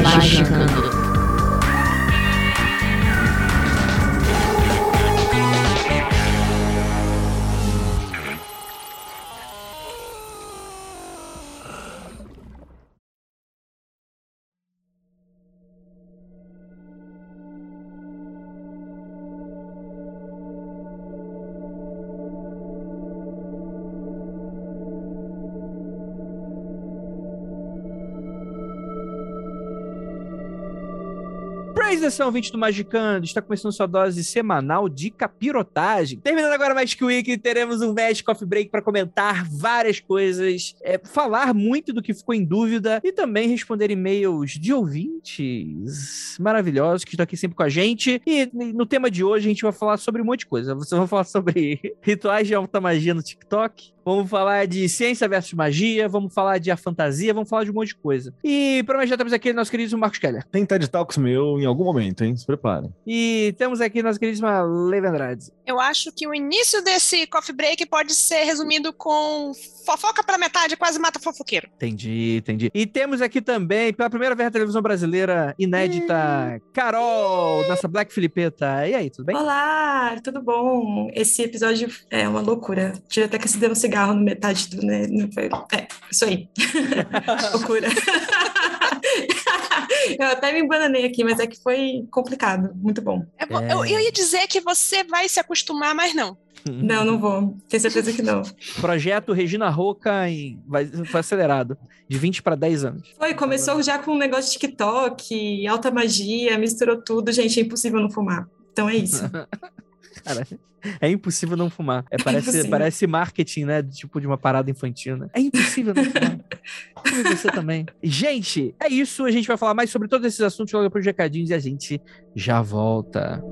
Magicando. Atenção, ouvinte do Magicando, está começando sua dose semanal de capirotagem. Terminando agora mais que Week, teremos um Magic Coffee Break para comentar várias coisas, é, falar muito do que ficou em dúvida e também responder e-mails de ouvintes maravilhosos que estão aqui sempre com a gente. E no tema de hoje a gente vai falar sobre um monte de coisa. Vocês vão falar sobre rituais de alta magia no TikTok, Vamos falar de ciência versus magia, vamos falar de a fantasia, vamos falar de um monte de coisa. E para nós já temos aqui nosso querido Marcos Keller. Tem TED Talks meu em algum momento, hein? Se preparem. E temos aqui nossa queridíssima Leve Andrade. Eu acho que o início desse coffee break pode ser resumido com fofoca pela metade, quase mata fofoqueiro. Entendi, entendi. E temos aqui também, pela primeira vez na televisão brasileira, inédita, Carol, nossa Black Filipeta. E aí, tudo bem? Olá, tudo bom? Esse episódio é uma loucura. Tive até que acender um cigarro no metade do, né? É, isso aí. loucura. eu até me embananei aqui, mas é que foi complicado. Muito bom. É, é. Eu, eu ia dizer que você vai se acostumar, mas não. Não, não vou. Tenho certeza que não. Projeto Regina Roca em... vai, foi acelerado. De 20 para 10 anos. Foi, começou já com um negócio de TikTok, alta magia, misturou tudo. Gente, é impossível não fumar. Então é isso. Cara, é impossível não fumar. É, parece, é parece marketing, né? Tipo de uma parada infantil, né? É impossível não fumar. Como você também. Gente, é isso. A gente vai falar mais sobre todos esses assuntos logo depois de recadinhos e a gente já volta.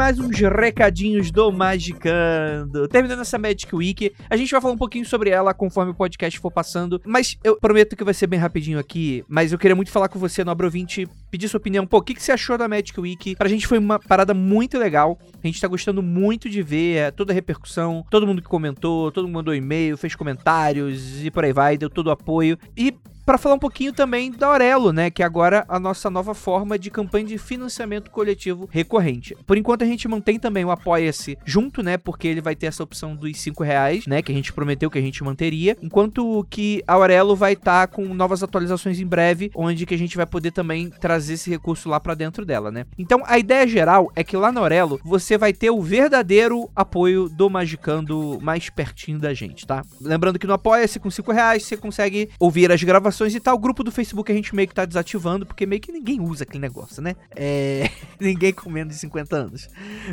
Mais uns recadinhos do Magicando. Terminando essa Magic Week, a gente vai falar um pouquinho sobre ela conforme o podcast for passando, mas eu prometo que vai ser bem rapidinho aqui, mas eu queria muito falar com você, nobre ouvinte, pedir sua opinião. Pô, o que, que você achou da Magic Week? Pra gente foi uma parada muito legal, a gente tá gostando muito de ver é, toda a repercussão, todo mundo que comentou, todo mundo mandou e-mail, fez comentários e por aí vai, deu todo o apoio. E para falar um pouquinho também da Aurelo, né, que é agora a nossa nova forma de campanha de financiamento coletivo recorrente. Por enquanto a gente mantém também o Apoia-se junto, né, porque ele vai ter essa opção dos 5 reais, né, que a gente prometeu que a gente manteria, enquanto que a Aurelo vai estar tá com novas atualizações em breve, onde que a gente vai poder também trazer esse recurso lá para dentro dela, né. Então a ideia geral é que lá na Aurelo você vai ter o verdadeiro apoio do Magicando mais pertinho da gente, tá? Lembrando que no Apoia-se com 5 reais você consegue ouvir as gravações informações e tal. O grupo do Facebook a gente meio que tá desativando, porque meio que ninguém usa aquele negócio, né? É... ninguém com menos de 50 anos.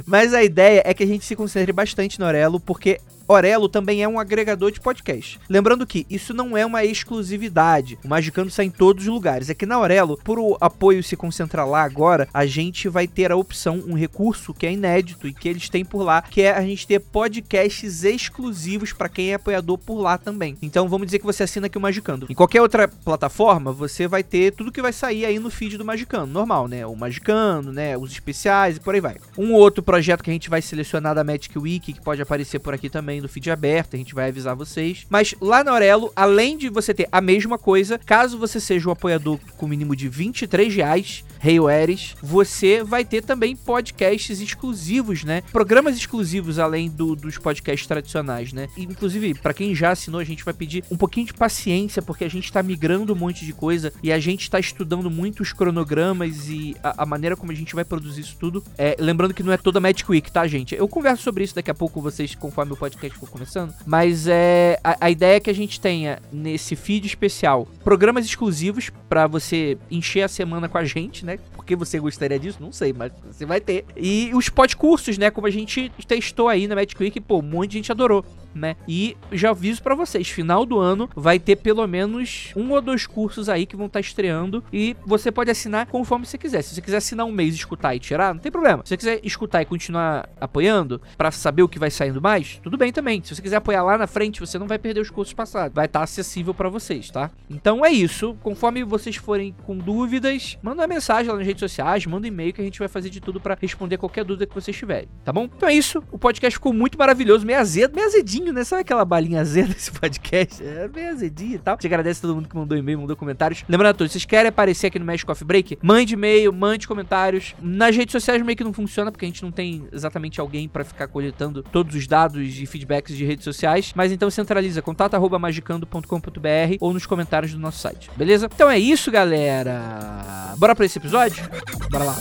Mas a ideia é que a gente se concentre bastante no Orelo, porque Orelo também é um agregador de podcast. Lembrando que isso não é uma exclusividade. O Magicando sai em todos os lugares. É que na Orelo, por o apoio se concentrar lá agora, a gente vai ter a opção, um recurso que é inédito e que eles têm por lá, que é a gente ter podcasts exclusivos para quem é apoiador por lá também. Então vamos dizer que você assina aqui o Magicando. Em qualquer outra plataforma, você vai ter tudo que vai sair aí no feed do Magicando, normal, né? O Magicando, né? Os especiais e por aí vai. Um outro projeto que a gente vai selecionar da Magic Week, que pode aparecer por aqui também também no feed aberto, a gente vai avisar vocês. Mas lá na Aurelo, além de você ter a mesma coisa, caso você seja um apoiador com mínimo de 23 reais, Rei Eres, você vai ter também podcasts exclusivos, né? Programas exclusivos além do, dos podcasts tradicionais, né? E, inclusive, para quem já assinou, a gente vai pedir um pouquinho de paciência, porque a gente tá migrando um monte de coisa e a gente tá estudando muito os cronogramas e a, a maneira como a gente vai produzir isso tudo. É, lembrando que não é toda Magic Week, tá, gente? Eu converso sobre isso daqui a pouco com vocês, conforme o podcast for começando. Mas é a, a ideia é que a gente tenha nesse feed especial programas exclusivos pra você encher a semana com a gente, né? Porque você gostaria disso? Não sei, mas você vai ter. E os pós-cursos, né? Como a gente testou aí na Magic pô, um monte de gente adorou. Né? E já aviso pra vocês, final do ano vai ter pelo menos um ou dois cursos aí que vão estar estreando e você pode assinar conforme você quiser. Se você quiser assinar um mês, escutar e tirar, não tem problema. Se você quiser escutar e continuar apoiando pra saber o que vai saindo mais, tudo bem Se você quiser apoiar lá na frente, você não vai perder os cursos passados. Vai estar acessível pra vocês, tá? Então é isso. Conforme vocês forem com dúvidas, manda uma mensagem lá nas redes sociais, manda um e-mail que a gente vai fazer de tudo pra responder qualquer dúvida que vocês tiverem, tá bom? Então é isso. O podcast ficou muito maravilhoso, meio azedo, meio azedinho, né? Sabe aquela balinha azeda desse podcast? É meio azedinho e tal. A gente agradece a todo mundo que mandou e-mail, mandou comentários. Lembrando a todos, vocês querem aparecer aqui no Magic Coffee Break? Mande e-mail, mande comentários. Nas redes sociais meio que não funciona, porque a gente não tem exatamente alguém pra ficar coletando todos os dados e feedbacks de redes sociais. Mas então centraliza contato.magicando.com.br ou nos comentários do nosso site, beleza? Então é isso, galera. Bora pra esse episódio? Bora lá.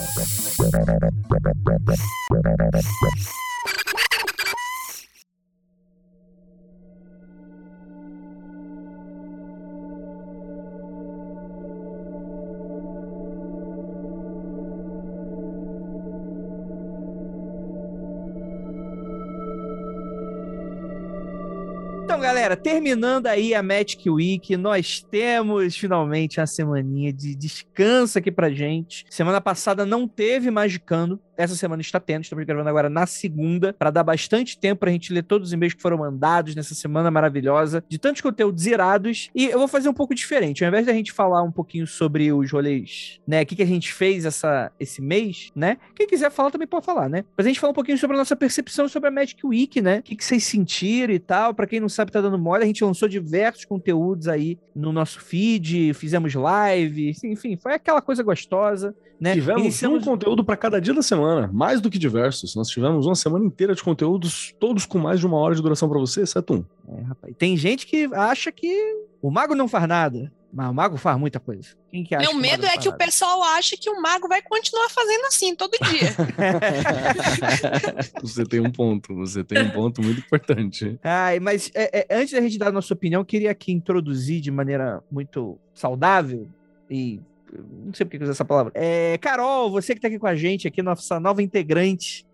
Galera, terminando aí a Magic Week, nós temos finalmente a semaninha de descanso aqui pra gente. Semana passada não teve Magicando, essa semana está tendo, estamos gravando agora na segunda, para dar bastante tempo pra gente ler todos os e-mails que foram mandados nessa semana maravilhosa, de tantos conteúdos irados. E eu vou fazer um pouco diferente, ao invés da gente falar um pouquinho sobre os rolês, né, o que, que a gente fez essa, esse mês, né, quem quiser falar também pode falar, né, mas a gente fala um pouquinho sobre a nossa percepção sobre a Magic Week, né, o que, que vocês sentiram e tal, para quem não sabe, tá dando mole, a gente lançou diversos conteúdos aí no nosso feed, fizemos live, enfim, foi aquela coisa gostosa, né. Tivemos Iniciamos- um conteúdo para cada dia da semana, mais do que diversos. Nós tivemos uma semana inteira de conteúdos, todos com mais de uma hora de duração para você, exceto um. É, rapaz. Tem gente que acha que o mago não faz nada, mas o mago faz muita coisa. Quem que acha Meu que medo é que o faz pessoal ache que o mago vai continuar fazendo assim todo dia. você tem um ponto, você tem um ponto muito importante. nada? Ai, mas é, é, antes da gente dar a nossa opinião, eu queria aqui introduzir de maneira muito saudável e não sei por que eu usei essa palavra. É, Carol, você que tá aqui com a gente, aqui, nossa nova integrante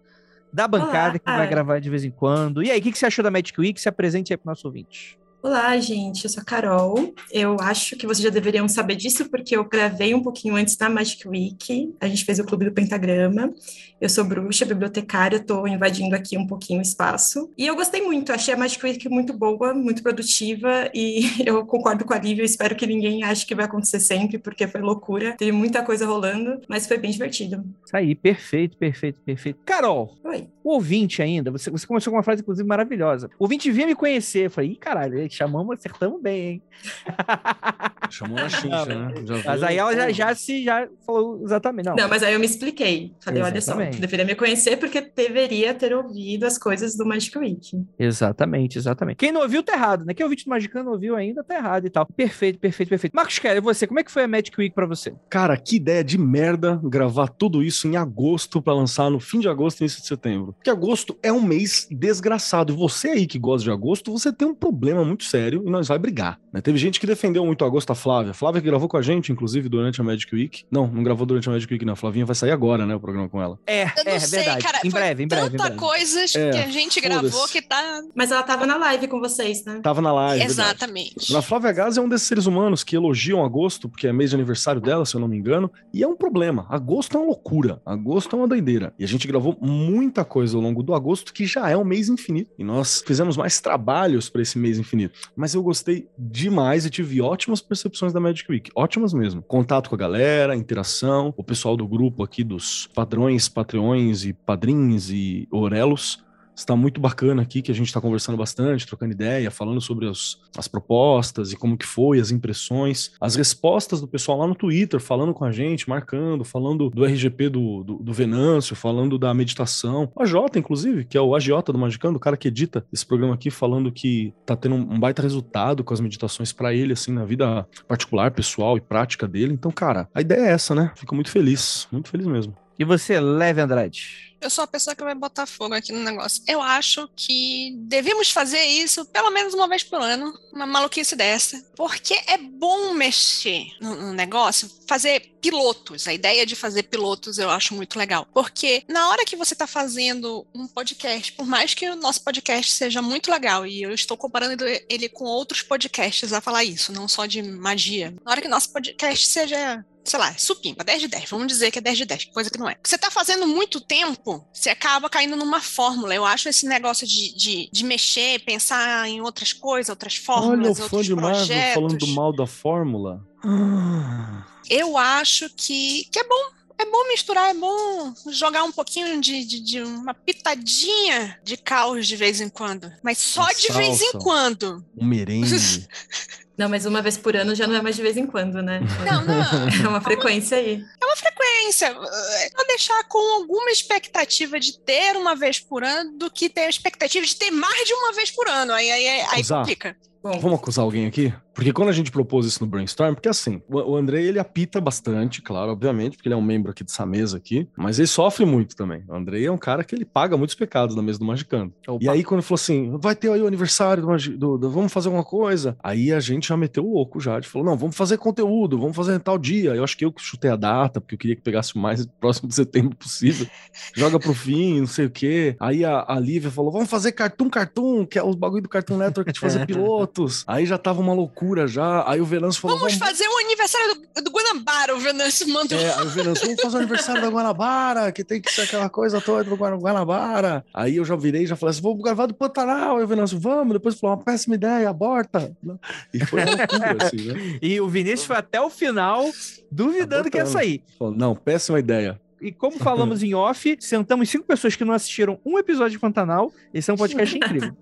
da bancada, que vai Olá. gravar de vez em quando. E aí, o que, que você achou da Magic Week? Se apresente aí pro nosso ouvinte. Olá, gente, eu sou a Carol. Eu acho que vocês já deveriam saber disso, porque eu gravei um pouquinho antes da Magic Week. A gente fez o Clube do Pentagrama. Eu sou bruxa, bibliotecária, estou invadindo aqui um pouquinho o espaço. E eu gostei muito, achei a Magic Week muito boa, muito produtiva, e eu concordo com a Lívia, eu espero que ninguém ache que vai acontecer sempre, porque foi loucura. Teve muita coisa rolando, mas foi bem divertido. Isso aí, perfeito, perfeito, perfeito. Carol, Oi. o ouvinte ainda, você, você começou com uma frase, inclusive, maravilhosa. O ouvinte vinha me conhecer. Eu falei, ih, caralho, chamamos, acertamos bem, hein? Chamou na chincha, né? Já Mas veio- aí ela já, já se já falou exatamente. Não, Não, mas aí eu me expliquei. Falei, olha só, deveria me conhecer porque deveria ter ouvido as coisas do Magic Week. Exatamente, exatamente. Quem não ouviu, tá errado, né? Quem ouviu de Magicano não ouviu ainda, tá errado e tal. Perfeito, perfeito, perfeito. Marcos Kelly, você, como é que foi a Magic Week pra você? Cara, que ideia de merda gravar tudo isso em agosto pra lançar no fim de agosto e início de setembro. Porque agosto é um mês desgraçado. E você aí que gosta de agosto, você tem um problema muito sério e nós vai brigar. né? Teve gente que defendeu muito agosto, a Flávia. Flávia que gravou com a gente, inclusive, durante a Magic Week. Não, não gravou durante a Magic Week, não. A Flavinha vai sair agora, né, o programa com ela. É, Eu não é, sei, verdade. cara. em foi breve, em breve, em Tanta breve. coisa É, que a gente gravou que tá. Mas ela tava na live com vocês, né? Tava na live. verdade. Exatamente. A Flávia Gás é um desses seres humanos que elogiam agosto, porque é mês de aniversário dela, se eu não me engano, e é um problema. Agosto é uma loucura, agosto é uma doideira. E a gente gravou muita coisa ao longo do agosto, que já é um mês infinito. E nós fizemos mais trabalhos para esse mês infinito. Mas eu gostei demais e tive ótimas percepções da Magic Week, ótimas mesmo. Contato com a galera, interação, o pessoal do grupo aqui dos padrões, patreões e padrinhos e orelos. Está muito bacana aqui, que a gente está conversando bastante, trocando ideia, falando sobre as, as propostas e como que foi, as impressões, as respostas do pessoal lá no Twitter, falando com a gente, marcando, falando do RGP do, do, do Venâncio, falando da meditação. O AJ, inclusive, que é o agiota do Magicando, o cara que edita esse programa aqui, falando que tá tendo um baita resultado com as meditações para ele, assim, na vida particular, pessoal e prática dele. Então, cara, a ideia é essa, né? Fico muito feliz, muito feliz mesmo. E você, Leve Andrade? Eu sou a pessoa que vai botar fogo aqui no negócio. Eu acho que devemos fazer isso pelo menos uma vez por ano, uma maluquice dessa. Porque é bom mexer no, negócio, fazer pilotos. A ideia de fazer pilotos eu acho muito legal. Porque na hora que você está fazendo um podcast, por mais que o nosso podcast seja muito legal, e eu estou comparando ele com outros podcasts a falar isso, não só de magia. Na hora que o nosso podcast seja sei lá, supimpa, 10 de 10, vamos dizer que é 10 de 10, coisa que não é. Você tá fazendo muito tempo, você acaba caindo numa fórmula. Eu acho esse negócio de, de, de mexer, pensar em outras coisas, outras fórmulas, Olha o fã outros de Marvel projetos. falando mal da fórmula. Ah, Eu acho que, que é bom. É bom misturar, é bom jogar um pouquinho de, de, de uma pitadinha de caos de vez em quando. Mas só Uma de vez em salsa. quando. um merengue. Não, mas uma vez por ano já não é mais de vez em quando, né? Não, não. É uma frequência aí. frequência. É Só deixar com alguma expectativa de ter uma vez por ano do que ter a expectativa de ter mais de uma vez por ano. Aí, aí, aí complica. Bom, Vamos acusar alguém aqui? Porque quando a gente propôs isso no brainstorm, porque assim, o, André ele apita bastante, claro, obviamente, porque ele é um membro aqui dessa mesa aqui, mas ele sofre muito também. O André é um cara que ele paga muitos pecados na mesa do Magicando. E aí quando ele falou assim, vai ter aí o aniversário do, Magi- do, do- vamos fazer alguma coisa, aí a gente já meteu o louco já, gente falou, não, vamos fazer conteúdo, vamos fazer tal dia. Eu acho que eu chutei a data, porque eu queria que pegasse o mais próximo de setembro possível. Joga pro fim, não sei o quê. Aí a, a Lívia falou, vamos fazer Cartoon Cartoon, que é os bagulho do Cartoon Network de fazer pilotos. Aí já tava uma loucura já. Aí o Venâncio falou, Vamos fazer o aniversário do, do Guanabara, o Venâncio mandou. É, aí o Venâncio, vamos fazer o aniversário da Guanabara, que tem que ser aquela coisa toda do Guana- Guanabara. Aí eu já virei e já falei assim, vamos gravar do Pantanal. Aí o Venâncio, vamos. Depois falou, uma péssima ideia, aborta. E foi uma loucura, assim, né? E o Vinícius foi até o final duvidando que ia Abortando. sair. Falou, não, péssima ideia. E como falamos em off, sentamos cinco pessoas que não assistiram um episódio de Pantanal. Esse é um podcast incrível.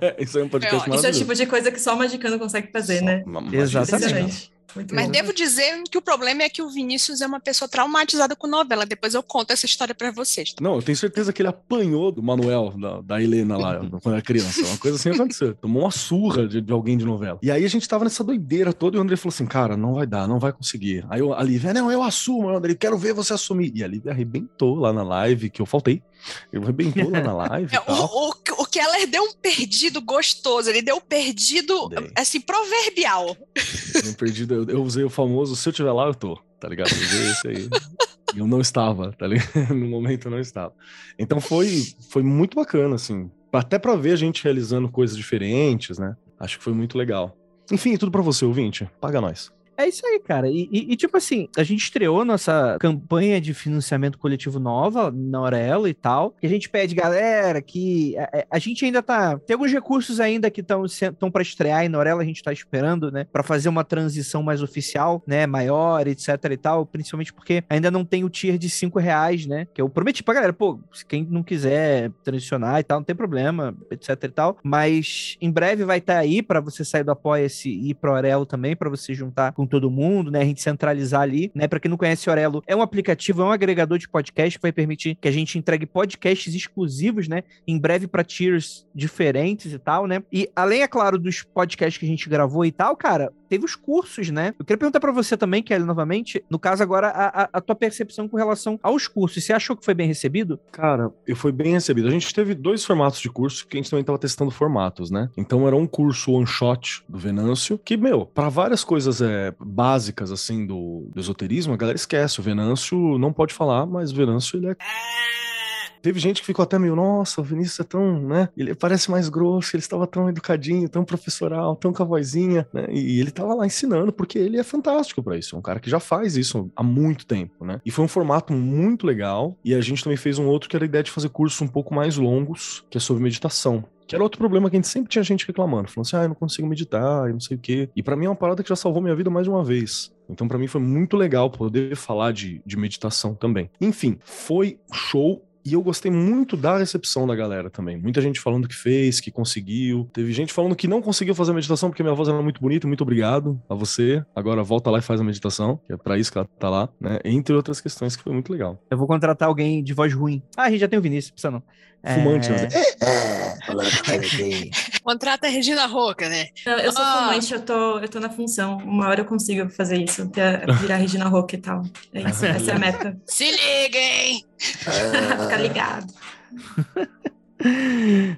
Isso aí é um podcast É, isso é o tipo de coisa que só o Magicano consegue fazer, né? Exatamente. Muito Mas bom. devo dizer que o problema é que o Vinícius é uma pessoa traumatizada com novela. Depois eu conto essa história pra vocês. Não, eu tenho certeza que ele apanhou do Manuel, da, da Helena lá, quando era criança. Uma coisa assim aconteceu. Tomou uma surra de, de alguém de novela. E aí a gente tava nessa doideira toda e o André falou assim: cara, não vai dar, não vai conseguir. Aí eu- a Lívia, não, eu assumo, André, quero ver você assumir. E a Lívia arrebentou lá na live, que eu faltei. Ele arrebentou lá na live. É, tal. o, o, o Keller deu um perdido gostoso. Ele deu um perdido, Dei. assim, proverbial. Eu, perdi, eu, eu usei o famoso, se eu tiver lá, eu tô, tá ligado? Eu usei esse aí. Eu não estava, tá ligado? No momento eu não estava. Então foi, foi muito bacana, assim. Até pra ver a gente realizando coisas diferentes, né? Acho que foi muito legal. Enfim, tudo pra você, ouvinte. Paga nós. É isso aí, cara. E, e- e, tipo assim, a gente estreou nossa campanha de financiamento coletivo nova na Aurelo e tal. E a gente pede, galera, que a, a- gente ainda tá. Tem alguns recursos ainda que estão para estrear e na Aurelo a gente tá esperando, né? Pra fazer uma transição mais oficial, né? Maior, etc e tal. Principalmente porque ainda não tem o tier de 5 reais, né? Que eu prometi pra galera, pô, quem não quiser transicionar e tal, não tem problema, etc e tal. Mas em breve vai estar aí pra você sair do Apoia-se e ir pro Aurelo também, pra você juntar com todo mundo, né? A gente centralizar ali, né? Pra quem não conhece o Aurelo, é um aplicativo, é um agregador de podcast que vai permitir que a gente entregue podcasts exclusivos, né? Em breve pra tiers diferentes e tal, né? E além, é claro, dos podcasts que a gente gravou e tal, cara, teve os cursos, né? Eu queria perguntar pra você também, Kelly, novamente, no caso agora, a, a- a tua percepção com relação aos cursos. Você achou que foi bem recebido? Cara, eu fui bem recebido. A gente teve dois formatos de curso, porque a gente também tava testando formatos, né? Então era um curso one shot do Venâncio, que, meu, pra várias coisas é, básicas, assim, do, do esoterismo, a galera esquece. O Venâncio não pode falar, mas o Venâncio, ele é Teve gente que ficou até meio, nossa, o Vinícius é tão, né? Ele parece mais grosso, ele estava tão educadinho, tão professoral, tão com a vozinha, né? E ele tava lá ensinando, porque ele é fantástico pra isso. É um cara que já faz isso há muito tempo, né? E foi um formato muito legal. E a gente também fez um outro que era a ideia de fazer cursos um pouco mais longos, que é sobre meditação. Que era outro problema que a gente sempre tinha gente reclamando, falando assim, ah, eu não consigo meditar, eu não sei o quê. E pra mim é uma parada que já salvou minha vida mais de uma vez. Então pra mim foi muito legal poder falar de, de meditação também. Enfim, foi show E eu gostei muito da recepção da galera também. Muita gente falando que fez, que conseguiu. Teve gente falando que não conseguiu fazer a meditação porque minha voz era muito bonita. Muito obrigado a você. Agora volta lá e faz a meditação, que é pra isso que ela tá lá, né? Entre outras questões que foi muito legal. Eu vou contratar alguém de voz ruim. Ah, a gente já tem o Vinícius, precisa não. Fumante, é... né? Contrata a Regina Roca, né? Eu, eu sou Ah. fumante, eu tô, eu tô na função. Uma hora eu consigo fazer isso, é virar Regina Roca e tal. É isso, essa é a meta. Se liga, hein? Ficar ligado.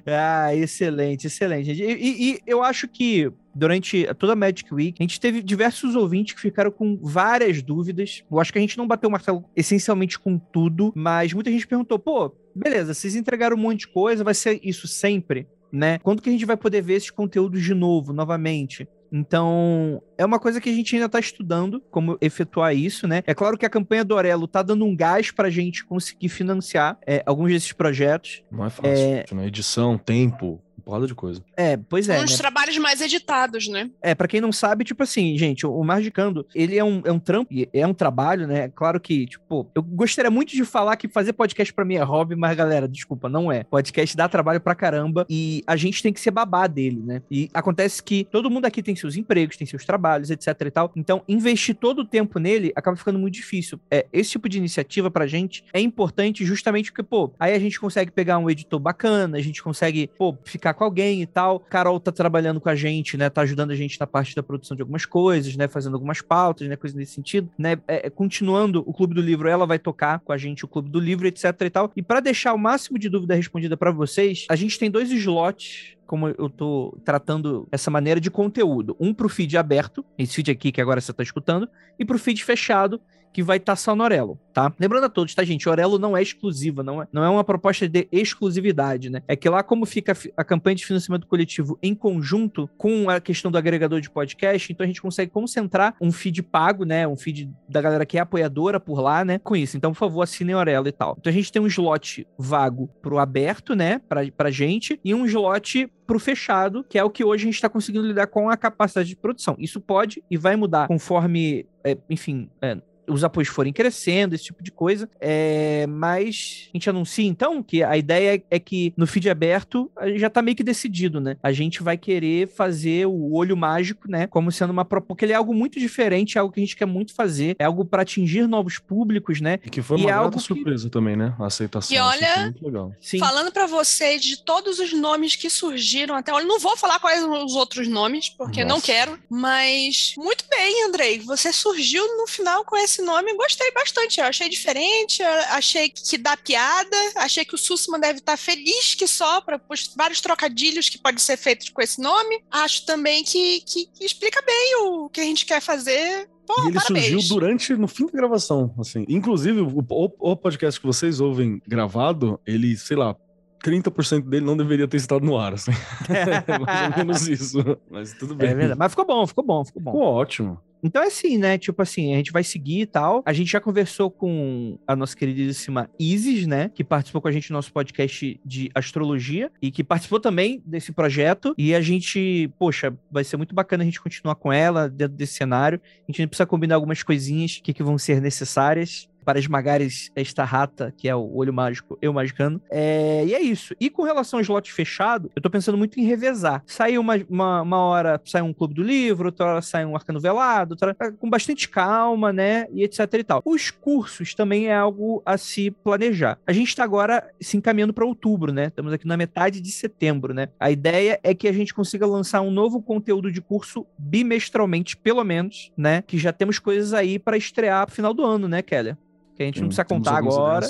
Ah, excelente, excelente. E, e- e eu acho que durante toda a Magic Week, a gente teve diversos ouvintes que ficaram com várias dúvidas. Eu acho que a gente não bateu o martelo essencialmente com tudo, mas muita gente perguntou: pô, beleza, vocês entregaram um monte de coisa, vai ser isso sempre? Né? Quando que a gente vai poder ver esses conteúdos de novo, novamente? Então, é uma coisa que a gente ainda está estudando como efetuar isso, né? É claro que a campanha do Orelo tá dando um gás pra gente conseguir financiar é, alguns desses projetos. Não é fácil. Né? Edição, tempo, porrada de coisa. É, pois é. Um dos né? trabalhos mais editados, né? É, pra quem não sabe, tipo assim, gente, o Magicando, ele é um, é um trampo, é um trabalho, né? Claro que, tipo, eu gostaria muito de falar que fazer podcast pra mim é hobby, mas galera, desculpa, não é. Podcast dá trabalho pra caramba e a gente tem que ser babá dele, né? E acontece que todo mundo aqui tem seus empregos, tem seus trabalhos, etc e tal. Então, investir todo o tempo nele acaba ficando muito difícil. É, esse tipo de iniciativa pra gente é importante justamente porque, pô, aí a gente consegue pegar um editor bacana, a gente consegue, pô, ficar com alguém e tal. Carol tá trabalhando com a gente, né? Tá ajudando a gente na parte da produção de algumas coisas, né? Fazendo algumas pautas, né? Coisas nesse sentido, né? É, continuando o Clube do Livro, ela vai tocar com a gente o Clube do Livro, etc e tal. E para deixar o máximo de dúvida respondida para vocês, a gente tem dois slots como eu tô tratando essa maneira de conteúdo. Um pro feed aberto, esse feed aqui que agora você tá escutando, e pro feed fechado, que vai estar tá só no Orelo, tá? Lembrando a todos, tá, gente? Orelo não é exclusiva, não é, não é uma proposta de exclusividade, né? É que lá, como fica a, a campanha de financiamento coletivo em conjunto com a questão do agregador de podcast, então a gente consegue concentrar um feed pago, né? Um feed da galera que é apoiadora por lá, né? Com isso. Então, por favor, assinem Orelo e tal. Então a gente tem um slot vago pro aberto, né? Pra, pra gente, e um slot pro fechado, que é o que hoje a gente está conseguindo lidar com a capacidade de produção. Isso pode e vai mudar conforme, é, enfim, é, os apoios forem crescendo, esse tipo de coisa. É, mas a gente anuncia então que a ideia é que no feed aberto já tá meio que decidido, né? A gente vai querer fazer o olho mágico, né? Como sendo uma proposta. Porque ele é algo muito diferente, é algo que a gente quer muito fazer, é algo para atingir novos públicos, né? E que foi E uma é grata algo que- surpresa também, né? A aceitação. E assim, olha- foi muito legal. Sim. Falando pra vocês de todos os nomes que surgiram até agora, não vou falar quais os outros nomes, porque não Nossa. quero, mas muito bem, Andrei, você surgiu no final com esse nome, gostei bastante, eu achei diferente, eu achei que dá piada, achei que o Sussman deve estar feliz que só para os vários trocadilhos que podem ser feitos com esse nome, acho também que, que, que explica bem o que a gente quer fazer. Pô, e ele parabéns. surgiu durante, no fim da gravação, assim. Inclusive, o, o- o podcast que vocês ouvem gravado, ele, sei lá, 30% dele não deveria ter estado no ar, assim. É mais ou menos isso. Mas tudo bem. É verdade. Mas ficou bom, ficou bom, ficou bom. Ficou ótimo. Então é assim, né? Tipo assim, a gente vai seguir e tal. A gente já conversou com a nossa queridíssima Isis, né? Que participou com a gente do nosso podcast de astrologia e que participou também desse projeto. E a gente, poxa, vai ser muito bacana a gente continuar com ela dentro desse cenário. A gente precisa combinar algumas coisinhas que, que vão ser necessárias para esmagares esta rata, que é o olho mágico, eu magicando. É, e é isso. E com relação ao slot fechado, eu tô pensando muito em revezar. Sai uma, uma, uma hora, sai um clube do livro, outra hora sai um arcano velado, outra hora, com bastante calma, né? E etc e tal. Os cursos também é algo a se planejar. A gente tá agora se encaminhando para outubro, né? Estamos aqui na metade de setembro, né? A ideia é que a gente consiga lançar um novo conteúdo de curso bimestralmente, pelo menos, né? Que já temos coisas aí para estrear pro final do ano, né, Keller? Que a gente não precisa contar agora.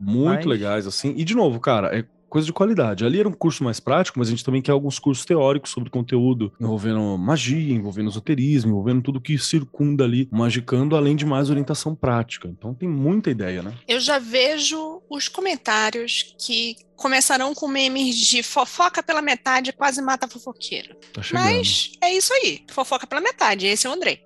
Muito mas- legais, assim. E, de novo, cara, é coisa de qualidade. Ali era um curso mais prático, mas a gente também quer alguns cursos teóricos sobre conteúdo, envolvendo magia, envolvendo esoterismo, envolvendo tudo que circunda ali, magicando, além de mais orientação prática. Então tem muita ideia, né? Eu já vejo os comentários que começarão com memes de fofoca pela metade quase mata fofoqueiro. Tá chegando. Mas é isso aí. Fofoca pela metade. Esse é o Andrei.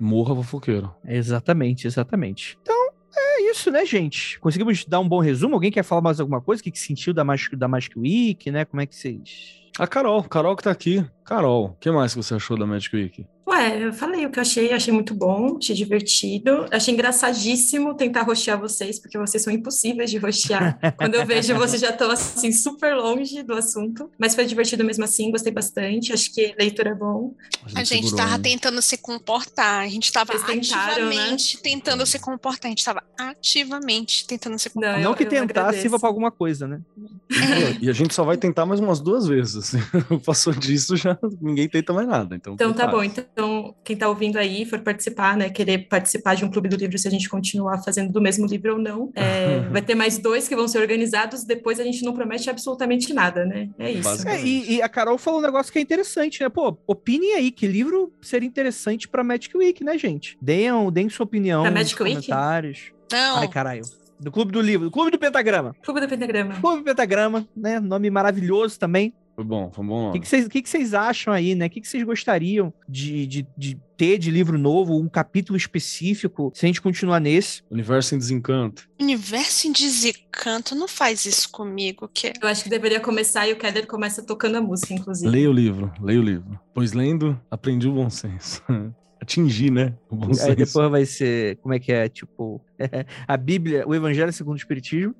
Morra fofoqueiro. Exatamente, exatamente. Então, é isso, né, gente? Conseguimos dar um bom resumo? Alguém quer falar mais alguma coisa? O que, que sentiu da Magic, da Magic Week, né? Como é que vocês... A Carol, Carol que tá aqui. Carol, o que mais que você achou da Magic Week? Ué, eu falei o que eu achei, achei muito bom, achei divertido, achei engraçadíssimo tentar rostear vocês, porque vocês são impossíveis de rostear. Quando eu vejo, vocês já estão assim super longe do assunto, mas foi divertido mesmo assim, gostei bastante, acho que leitura é bom. A gente segurou, tava né? tentando se comportar, a gente tava Vocês tentaram, né? ativamente tentando se comportar, a gente tava ativamente tentando se comportar. Não, Não eu- que eu tentar sirva pra alguma coisa, né? E a gente só vai tentar mais umas duas vezes. assim. Passou disso, já ninguém tenta mais nada. Então, Então tá bom, então quem tá ouvindo aí, for participar, né, querer participar de um clube do livro, se a gente continuar fazendo do mesmo livro ou não, é, vai ter mais dois que vão ser organizados, depois a gente não promete absolutamente nada, né? É isso. É, e, e a Carol falou um negócio que é interessante, né? Pô, opinem aí que livro seria interessante pra Magic Week, né, gente? Deem, deem sua opinião Pra nos Magic Week? comentários. Não, Ai, caralho. Do Clube do Livro, do Clube do Pentagrama. Clube do Pentagrama. Clube do Pentagrama, né? Nome maravilhoso também. Foi bom, foi bom. O que, que, vocês, que, que acham aí, né? O que, que vocês gostariam de, de, de ter de livro novo, um capítulo específico, se a gente continuar nesse? Universo em desencanto. universo em desencanto, não faz isso comigo, que Eu acho que deveria começar e o Keller começa tocando a música, inclusive. Leia o livro, leia o livro. Pois lendo, aprendi o bom senso. Atingir, né? O bom Aí senso. depois vai ser, como é que é? Tipo, a Bíblia, o Evangelho segundo o Espiritismo.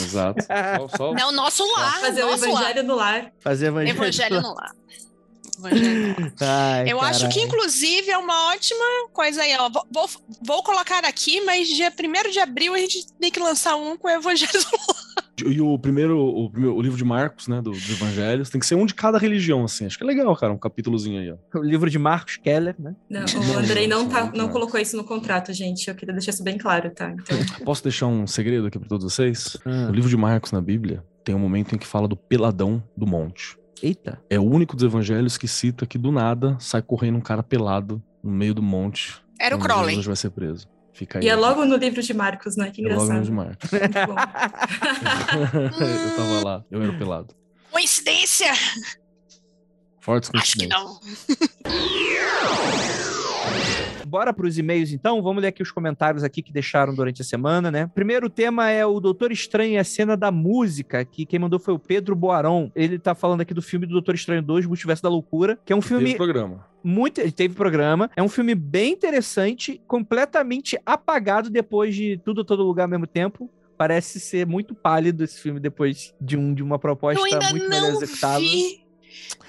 Exato. Só- só- Não, nosso lar, Fazer o nosso Evangelho no lar. Fazer Evangelho. Evangelho no lar. Lar. Ai, Eu acho que, inclusive, é uma ótima coisa aí, ó. Vou, vou, vou colocar aqui, mas dia 1 de abril a gente tem que lançar um com o Evangelho no lar. E o primeiro, o primeiro, o livro de Marcos, né, do- dos Evangelhos, tem que ser um de cada religião, assim. Acho que é legal, cara, um capítulozinho aí, ó. O livro de Marcos Keller, né? Não, o Andrei não, não, tá, não, colocou isso no contrato, gente. Eu queria deixar isso bem claro, tá? Então, Posso deixar um segredo aqui pra todos vocês? Ah, O livro de Marcos na Bíblia tem um momento em que fala do peladão do monte. Eita. É o único dos evangelhos que cita que do nada sai correndo um cara pelado no meio do monte. Era o onde Crowley. Jesus vai ser preso. Fica aí. e é logo no livro de Marcos, né? Que É logo no engraçado. livro de Marcos. Muito bom. eu tava lá, eu era pelado. Coincidência? Fortes Acho que coincidências. não. Bora pros e-mails então, vamos ler aqui os comentários aqui que deixaram durante a semana, né? Primeiro tema é o Doutor Estranho e a cena da música, que quem mandou foi o Pedro Boaron. Ele tá falando aqui do filme do Doutor Estranho 2, Multiverso da Loucura, que é um filme Teve programa. muito. Ele teve programa. É um filme bem interessante, completamente apagado depois de tudo, todo lugar ao mesmo tempo. Parece ser muito pálido esse filme depois de, um, de uma proposta Eu ainda muito melhor não executada. vi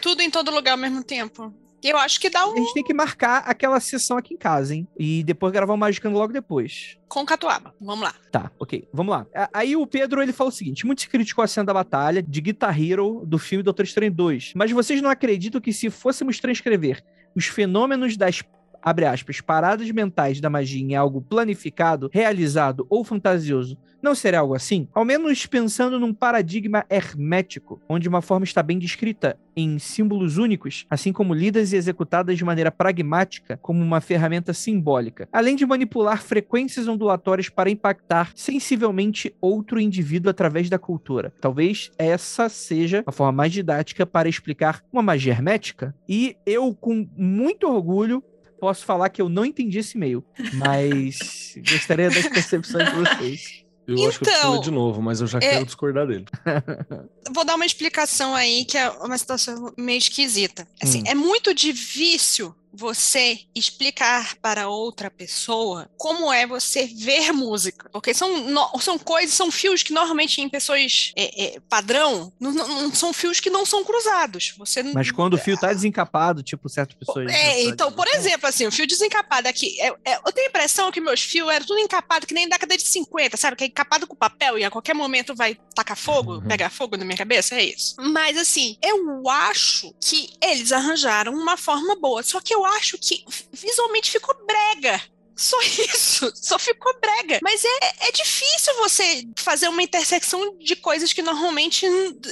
tudo em todo lugar ao mesmo tempo. Eu acho que dá A um gente tem que marcar aquela sessão aqui em casa, hein? E depois gravar o Magicando logo depois. com catuaba. Vamos lá. Tá, ok. Vamos lá. A- Aí o Pedro, ele fala o seguinte. Muito se criticou a cena da batalha de Guitar Hero do filme Doutor Estranho 2. Mas vocês não acreditam que se fôssemos transcrever os fenômenos das abre aspas, paradas mentais da magia em algo planificado, realizado ou fantasioso, não seria algo assim? Ao menos pensando num paradigma hermético, onde uma forma está bem descrita em símbolos únicos, assim como lidas e executadas de maneira pragmática, como uma ferramenta simbólica, além de manipular frequências ondulatórias para impactar sensivelmente outro indivíduo através da cultura. Talvez essa seja a forma mais didática para explicar uma magia hermética. E eu, com muito orgulho, posso falar que eu não entendi esse e-mail, mas gostaria das percepções de vocês. Eu acho que eu preciso Então, de novo, mas eu já é- quero discordar dele. Vou dar uma explicação aí, que é uma situação meio esquisita. Assim, Hum. é muito difícil você explicar para outra pessoa como é você ver música. Porque são, no- são coisas, são fios que normalmente em pessoas é, é, padrão, não, não- são fios que não são cruzados. Você Mas quando o fio tá desencapado, tipo, certas pessoas. É, então, por exemplo, assim, o fio desencapado aqui, é- é- eu tenho a impressão que meus fios eram tudo encapado, que nem da década de 50, sabe? Que é encapado com papel e a qualquer momento vai tacar fogo, Uhum. pegar fogo na minha cabeça, é isso. Mas, assim, eu acho que eles arranjaram uma forma boa, só que eu acho que visualmente ficou brega. Só isso, só ficou brega. Mas é, é difícil você fazer uma intersecção de coisas que normalmente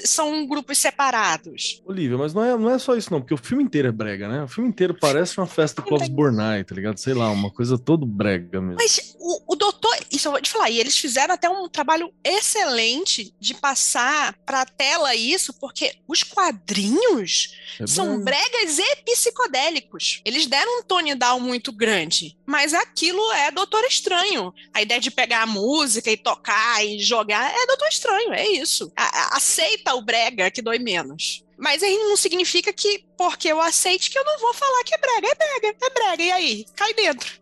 são grupos separados. Olivia, mas não é, não é só isso, não, porque o filme inteiro é brega, né? O filme inteiro parece uma festa do Clóvis Bornai, tá ligado? Sei lá, uma coisa todo brega mesmo. Mas o, o doutor, isso eu vou te falar, e eles fizeram até um trabalho excelente de passar pra tela isso, porque os quadrinhos É são bregas e psicodélicos. Eles deram um tone down muito grande, mas aquilo é Doutor Estranho. A ideia de pegar a música e tocar e jogar é Doutor Estranho, é isso. A- a- aceita o brega que dói menos. Mas aí não significa que porque eu aceite que eu não vou falar que é brega. É brega, é brega. E aí? Cai dentro.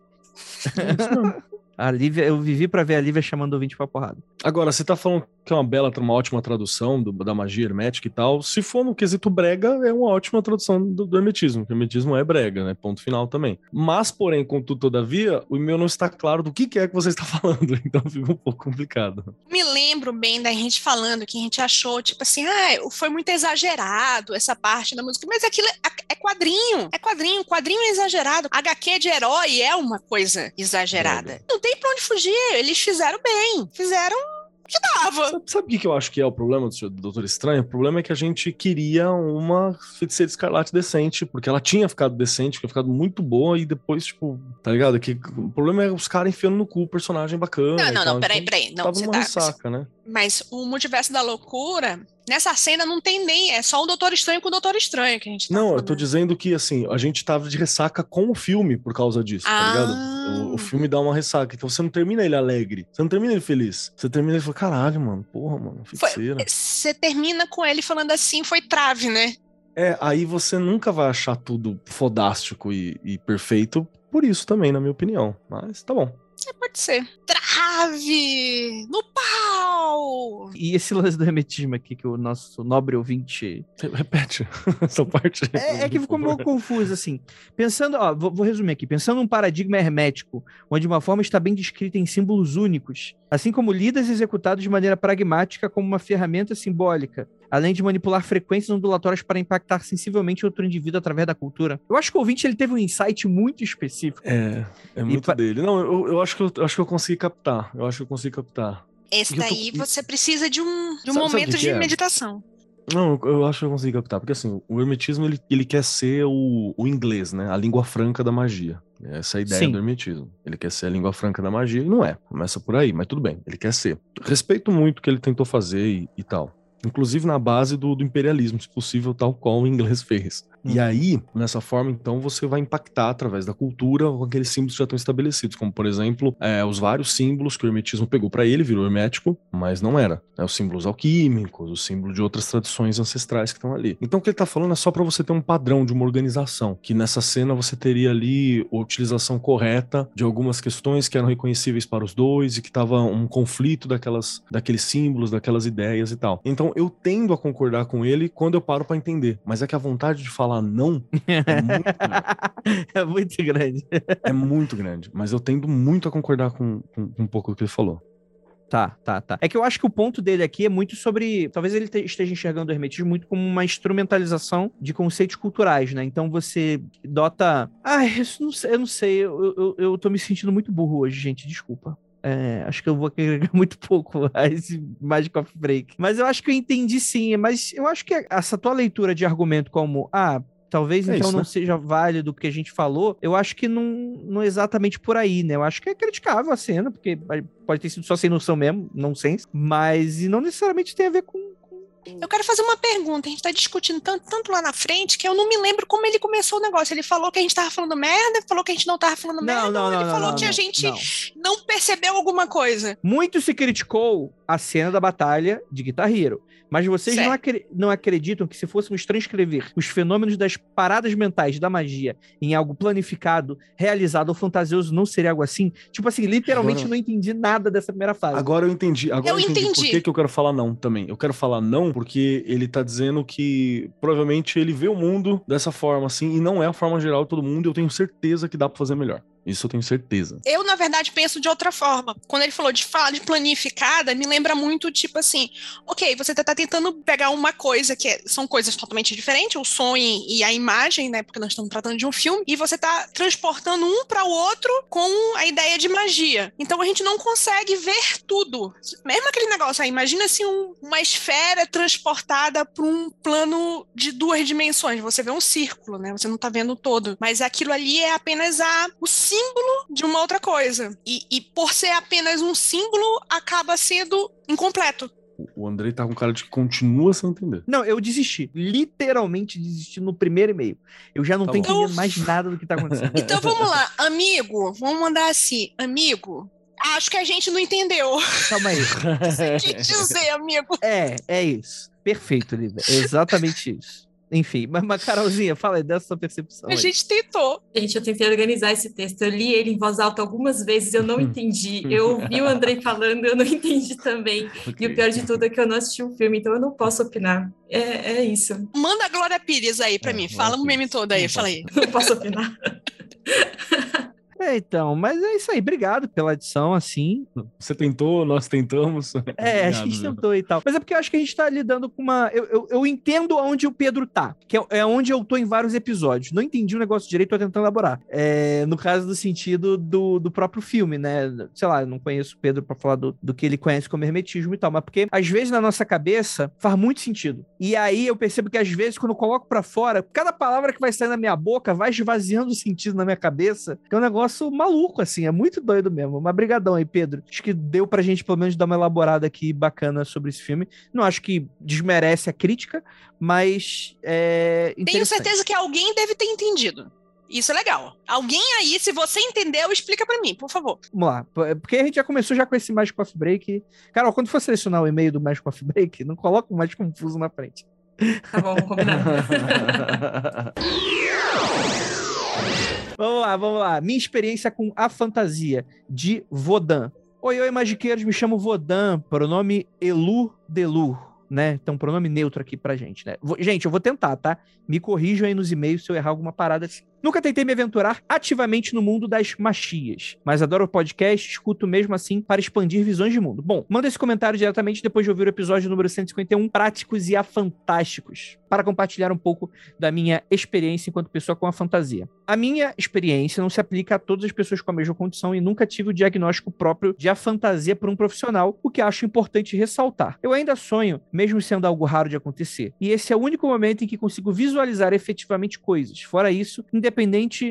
A Lívia, eu vivi pra ver a Lívia chamando o ouvinte pra porrada. Agora, você tá falando que é uma bela, uma ótima tradução do- da magia hermética e tal. Se for no quesito brega, é uma ótima tradução do, do hermetismo, porque o hermetismo é brega, né? Ponto final também. Mas, porém, contudo, todavia, o meu não está claro do que, que é que você está falando, então fica um pouco complicado. Me lembro bem da gente falando que a gente achou, tipo assim, ah, foi muito exagerado essa parte da música. Mas aquilo é, é quadrinho. É quadrinho. Quadrinho é exagerado. HQ de herói é uma coisa exagerada. Brega. Não tem pra onde fugir. Eles fizeram bem. Fizeram que dava. Sabe, sabe o que, eu acho que é o problema do, do Doutor Estranho? O problema é que a gente queria uma feiticeira escarlate decente, porque ela tinha ficado decente, tinha ficado muito boa, e depois, tipo, tá ligado? Que, o problema é os caras enfiando no cu o personagem bacana. Não, não, não, peraí, então peraí. Não, Tava você numa tá. ressaca, né? Mas o multiverso da loucura, nessa cena não tem nem. É só o Doutor Estranho com o Doutor Estranho que a gente tá Não, eu falando. tô dizendo que, assim, a gente tava de ressaca com o filme por causa disso, tá ligado? Ah. O, o filme dá uma ressaca, então você não termina ele alegre, você não termina ele feliz. Você termina ele e fala, caralho, mano, porra, mano, Foi- feiticeira. Você termina com ele falando assim, foi trave, né? É, aí você nunca vai achar tudo fodástico e, e perfeito, por isso também, na minha opinião. Mas tá bom. É, pode ser. Trave! No pau! E esse lance do hermetismo aqui que o nosso nobre ouvinte. Re- Repete essa parte. É, é que ficou meio confuso, assim. Pensando, ó, vou, vou resumir aqui. Pensando num paradigma hermético, onde uma forma está bem descrita em símbolos únicos, assim como lidas e executados de maneira pragmática como uma ferramenta simbólica, além de manipular frequências ondulatórias para impactar sensivelmente outro indivíduo através da cultura. Eu acho que o ouvinte ele teve um insight muito específico. É, é muito pa- dele. Não, eu, eu acho que eu, eu acho que eu consegui captar. Eu acho que eu consegui captar. Esse eu tô- daí você precisa de um, de um Sabe- sabe o momento que de é? meditação. Não, eu- acho que eu consegui captar. Porque assim, o hermetismo ele, ele quer ser o, o inglês, né? A língua franca da magia. Essa é a ideia Sim. do hermetismo. Ele quer ser a língua franca da magia e não é. Começa por aí, mas tudo bem. Ele quer ser. Respeito muito o que ele tentou fazer e, e tal. Inclusive na base do, do imperialismo, se possível, tal qual o inglês fez. E Hum. aí, nessa forma, então, você vai impactar através da cultura com aqueles símbolos que já estão estabelecidos, como, por exemplo, é, os vários símbolos que o hermetismo pegou para ele, virou hermético, mas não era. né? Os símbolos alquímicos, os símbolos de outras tradições ancestrais que estão ali. Então, o que ele tá falando é só para você ter um padrão de uma organização, que nessa cena você teria ali a utilização correta de algumas questões que eram reconhecíveis para os dois e que tava um conflito daquelas, daqueles símbolos, daquelas ideias e tal. Então, eu tendo a concordar com ele quando eu paro para entender, mas é que a vontade de falar não é muito grande. é muito grande. É muito grande, mas eu tendo muito a concordar com, com- com um pouco do que ele falou. Tá, tá, tá. É que eu acho que o ponto dele aqui é muito sobre. Talvez ele te- esteja enxergando o hermetismo muito como uma instrumentalização de conceitos culturais, né? Então você dota. Ai, isso não sei, eu não sei. Eu, eu, eu tô me sentindo muito burro hoje, gente. Desculpa. É, acho que eu vou agregar muito pouco a esse Magic of Break. Mas eu acho que eu entendi sim. Mas eu acho que essa tua leitura de argumento como. Ah, Talvez É então isso, não né? seja válido o que a gente falou. Eu acho que não, não é exatamente por aí, né? Eu acho que é criticável a cena, porque pode ter sido só sem noção mesmo, não sense, mas e não necessariamente tem a ver com. Eu quero fazer uma pergunta. A gente tá discutindo tanto, tanto lá na frente que eu não me lembro como ele começou o negócio. Ele falou que a gente tava falando merda, falou que a gente não tava falando merda, Não, não, não. ele não, falou não, que a não, gente não. não percebeu alguma coisa. Muito se criticou a cena da batalha de Guitar Hero. Mas vocês não, acre- não acreditam que se fôssemos transcrever os fenômenos das paradas mentais da magia em algo planificado, realizado ou fantasioso, não seria algo assim? Tipo assim, literalmente Agora- não entendi nada dessa primeira fase. Agora eu entendi. Agora eu, Eu entendi, por entendi. que, que eu quero falar não também. Eu quero falar não porque ele tá dizendo que provavelmente ele vê o mundo dessa forma assim e não é a forma geral de todo mundo. E eu tenho certeza que dá pra fazer melhor. Isso eu tenho certeza. Eu, na verdade, penso de outra forma. Quando ele falou de falar de planificada, me lembra muito, tipo assim, ok, você tá tentando pegar uma coisa que é- são coisas totalmente diferentes, o som e, a imagem, né? Porque nós estamos tratando de um filme, e você tá transportando um para o outro com a ideia de magia. Então a gente não consegue ver tudo. Mesmo aquele negócio aí, imagina assim um- uma esfera transportada para um plano de duas dimensões. Você vê um círculo, né? Você não tá vendo todo. Mas aquilo ali é apenas a, o símbolo de uma outra coisa. E, e por ser apenas um símbolo, acaba sendo incompleto. O Andrei tá com cara de que continua sem entender. Não, eu desisti. Literalmente desisti no primeiro e-mail. Eu já não Tá tô entendendo mais nada do que tá acontecendo. Então vamos lá, amigo, vamos mandar assim, amigo. Acho que a gente não entendeu. Calma aí. O que dizer, amigo? É, é isso. Perfeito, Lívia. É exatamente isso. Enfim, mas, mas Carolzinha, fala aí dessa sua percepção. A aí. gente tentou. Gente, eu tentei organizar esse texto. Eu li ele em voz alta algumas vezes, eu não entendi. Eu ouvi o Andrei falando, eu não entendi também. E o pior de tudo é que eu não assisti o filme, então eu não posso opinar. É, é isso. Manda a Glória Pires aí pra É, mim. Fala o meme Pires. todo aí, fala aí. Não posso opinar. É, então, mas é isso aí. Obrigado pela edição, assim. Você tentou, nós tentamos. É, a Obrigado, gente viu? tentou e tal. Mas é porque eu acho que a gente tá lidando com uma. Eu, eu, eu entendo onde o Pedro tá, que é, é onde eu tô em vários episódios. Não entendi o negócio direito, tô tentando elaborar. É, no caso do sentido do, do próprio filme, né? Sei lá, eu não conheço o Pedro pra falar do, do que ele conhece como hermetismo e tal, mas porque às vezes na nossa cabeça faz muito sentido. E aí eu percebo que às vezes quando eu coloco pra fora, cada palavra que vai sair na minha boca vai esvaziando o sentido na minha cabeça, que é um negócio maluco, assim, é muito doido mesmo. Mas brigadão aí, Pedro. Acho que deu pra gente pelo menos dar uma elaborada aqui bacana sobre esse filme. Não acho que desmerece a crítica, mas é Tenho certeza que alguém deve ter entendido. Isso é legal. Alguém aí, se você entendeu, explica pra mim, por favor. Vamos lá, porque a gente já começou já com esse Magic Coffee Break. Carol, quando for selecionar o e-mail do Magic Coffee Break, não coloca o mais confuso na frente. Tá bom, combinado. Vamos lá, vamos lá. Minha experiência com a fantasia de Vodan. Oi, oi, magiqueiros, me chamo Vodan, pronome Elu Delu, né? Então, pronome neutro aqui pra gente, né? Gente, eu vou tentar, tá? Me corrijam aí nos e-mails se eu errar alguma parada. Nunca tentei me aventurar ativamente no mundo das machias, mas adoro o podcast, escuto mesmo assim para expandir visões de mundo. Bom, manda esse comentário diretamente depois de ouvir o episódio número 151, Práticos e Afantásticos, para compartilhar um pouco da minha experiência enquanto pessoa com a fantasia. A minha experiência não se aplica a todas as pessoas com a mesma condição e nunca tive o diagnóstico próprio de a fantasia por um profissional, o que acho importante ressaltar. Eu ainda sonho, mesmo sendo algo raro de acontecer, e esse é o único momento em que consigo visualizar efetivamente coisas. Fora isso, independente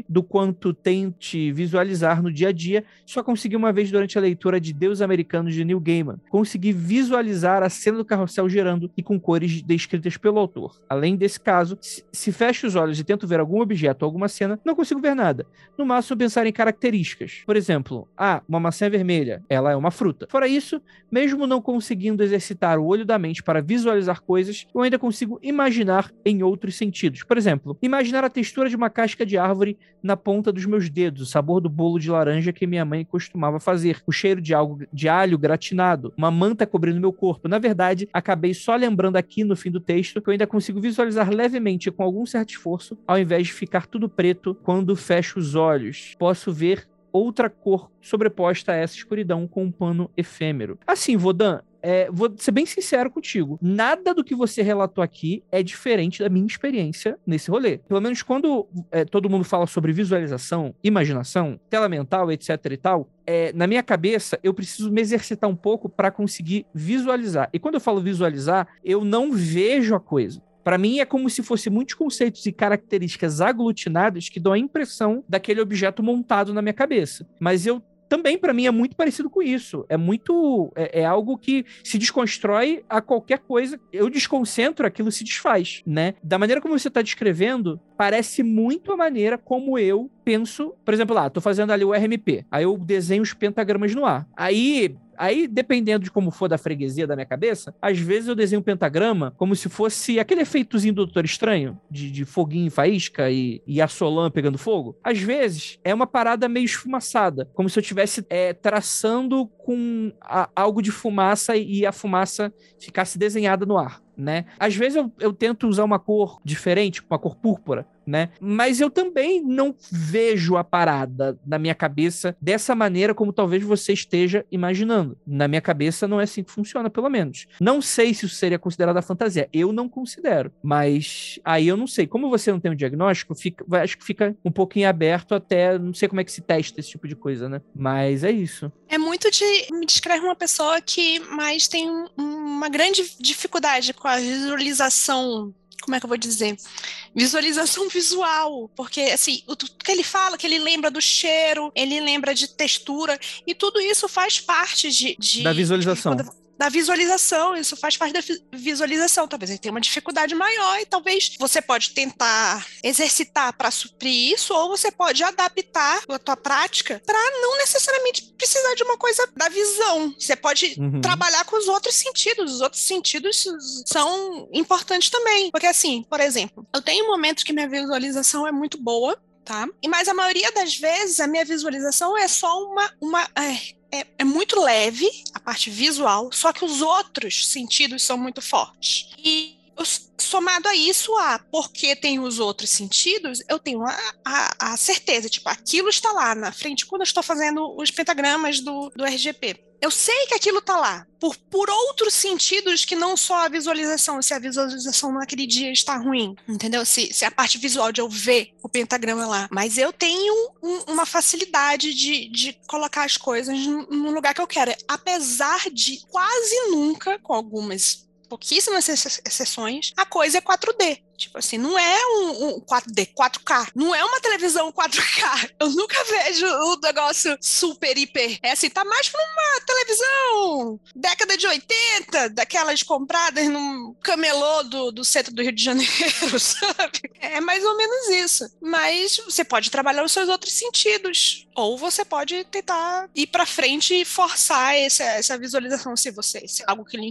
do quanto tente visualizar no dia a dia, só consegui uma vez durante a leitura de Deus Americanos de Neil Gaiman. Consegui visualizar a cena do carrossel girando e com cores descritas pelo autor. Além desse caso, se, se fecho os olhos e tento ver algum objeto ou alguma cena, não consigo ver nada. No máximo, pensar em características. Por exemplo, ah, uma maçã é vermelha, ela é uma fruta. Fora isso, mesmo não conseguindo exercitar o olho da mente para visualizar coisas, eu ainda consigo imaginar em outros sentidos. Por exemplo, imaginar a textura de uma casca de árvore na ponta dos meus dedos, o sabor do bolo de laranja que minha mãe costumava fazer, o cheiro de algo de alho gratinado, uma manta cobrindo meu corpo. Na verdade, acabei só lembrando aqui no fim do texto que eu ainda consigo visualizar levemente com algum certo esforço, ao invés de ficar tudo preto quando fecho os olhos. Posso ver outra cor sobreposta a essa escuridão com um pano efêmero. Assim, Vodan, é, vou ser bem sincero contigo. Nada do que você relatou aqui é diferente da minha experiência nesse rolê. Pelo menos quando é, todo mundo fala sobre visualização, imaginação, tela mental, etc e tal, é, na minha cabeça eu preciso me exercitar um pouco para conseguir visualizar. E quando eu falo visualizar, eu não vejo a coisa. Para mim é como se fosse muitos conceitos e características aglutinados que dão a impressão daquele objeto montado na minha cabeça. Mas eu também para mim é muito parecido com isso. É muito é, é, algo que se desconstrói a qualquer coisa. Eu desconcentro, aquilo se desfaz, né? Da maneira como você está descrevendo, parece muito a maneira como eu penso. Por exemplo, lá, tô fazendo ali o RMP. Aí eu desenho os pentagramas no ar. Aí Aí, dependendo de como for da freguesia da minha cabeça, às vezes eu desenho um pentagrama como se fosse aquele efeitozinho do Doutor Estranho, de, de foguinho faísca e, e a Solan pegando fogo. Às vezes é uma parada meio esfumaçada, como se eu estivesse é, traçando com a, algo de fumaça e a fumaça ficasse desenhada no ar. Né? Às vezes eu, eu tento usar uma cor diferente, uma cor púrpura, né? Mas eu também não vejo a parada na minha cabeça dessa maneira como talvez você esteja imaginando. Na minha cabeça não é assim que funciona, pelo menos. Não sei se isso seria considerado fantasia. Eu não considero. Mas aí eu não sei. Como você não tem um diagnóstico, fica, acho que fica um pouquinho aberto até. Não sei como é que se testa esse tipo de coisa, né? Mas é isso. É muito de. Me descreve uma pessoa que mais tem uma grande dificuldade com a visualização como é que eu vou dizer? Visualização visual, porque assim, o que ele fala, que ele lembra do cheiro, ele lembra de textura, e tudo isso faz parte de. de da visualização. De, da visualização, isso faz parte da visualização. Talvez ele tenha uma dificuldade maior e talvez você pode tentar exercitar para suprir isso, ou você pode adaptar a tua prática para não necessariamente precisar de uma coisa da visão. Você pode uhum. trabalhar com os outros sentidos. Os outros sentidos são importantes também. Porque assim, por exemplo, eu tenho momentos que minha visualização é muito boa, tá? E mas a maioria das vezes a minha visualização é só uma uma é, é, é, muito leve, a parte visual, só que os outros sentidos são muito fortes. E somado a isso, a porque tem os outros sentidos, eu tenho a, a, a, certeza, tipo, aquilo está lá na frente quando eu estou fazendo os pentagramas do, do RGP. Eu sei que aquilo está lá, por, por outros sentidos que não só a visualização, se a visualização naquele dia está ruim, entendeu? Se, se a parte visual de eu ver o pentagrama lá. Mas eu tenho um, uma facilidade de, de colocar as coisas no lugar que eu quero. Apesar de quase nunca, com algumas pouquíssimas exceções, a coisa é 4D. Tipo assim, não é um, um 4D, 4K. Não é uma televisão 4K. Eu nunca vejo o negócio super hiper. É assim, tá mais pra uma televisão década de 80, daquelas compradas num camelô do, do centro do Rio de Janeiro, sabe? É mais ou menos isso. Mas você pode trabalhar os seus outros sentidos. Ou você pode tentar ir pra frente e forçar essa, essa visualização se você se é algo que lhe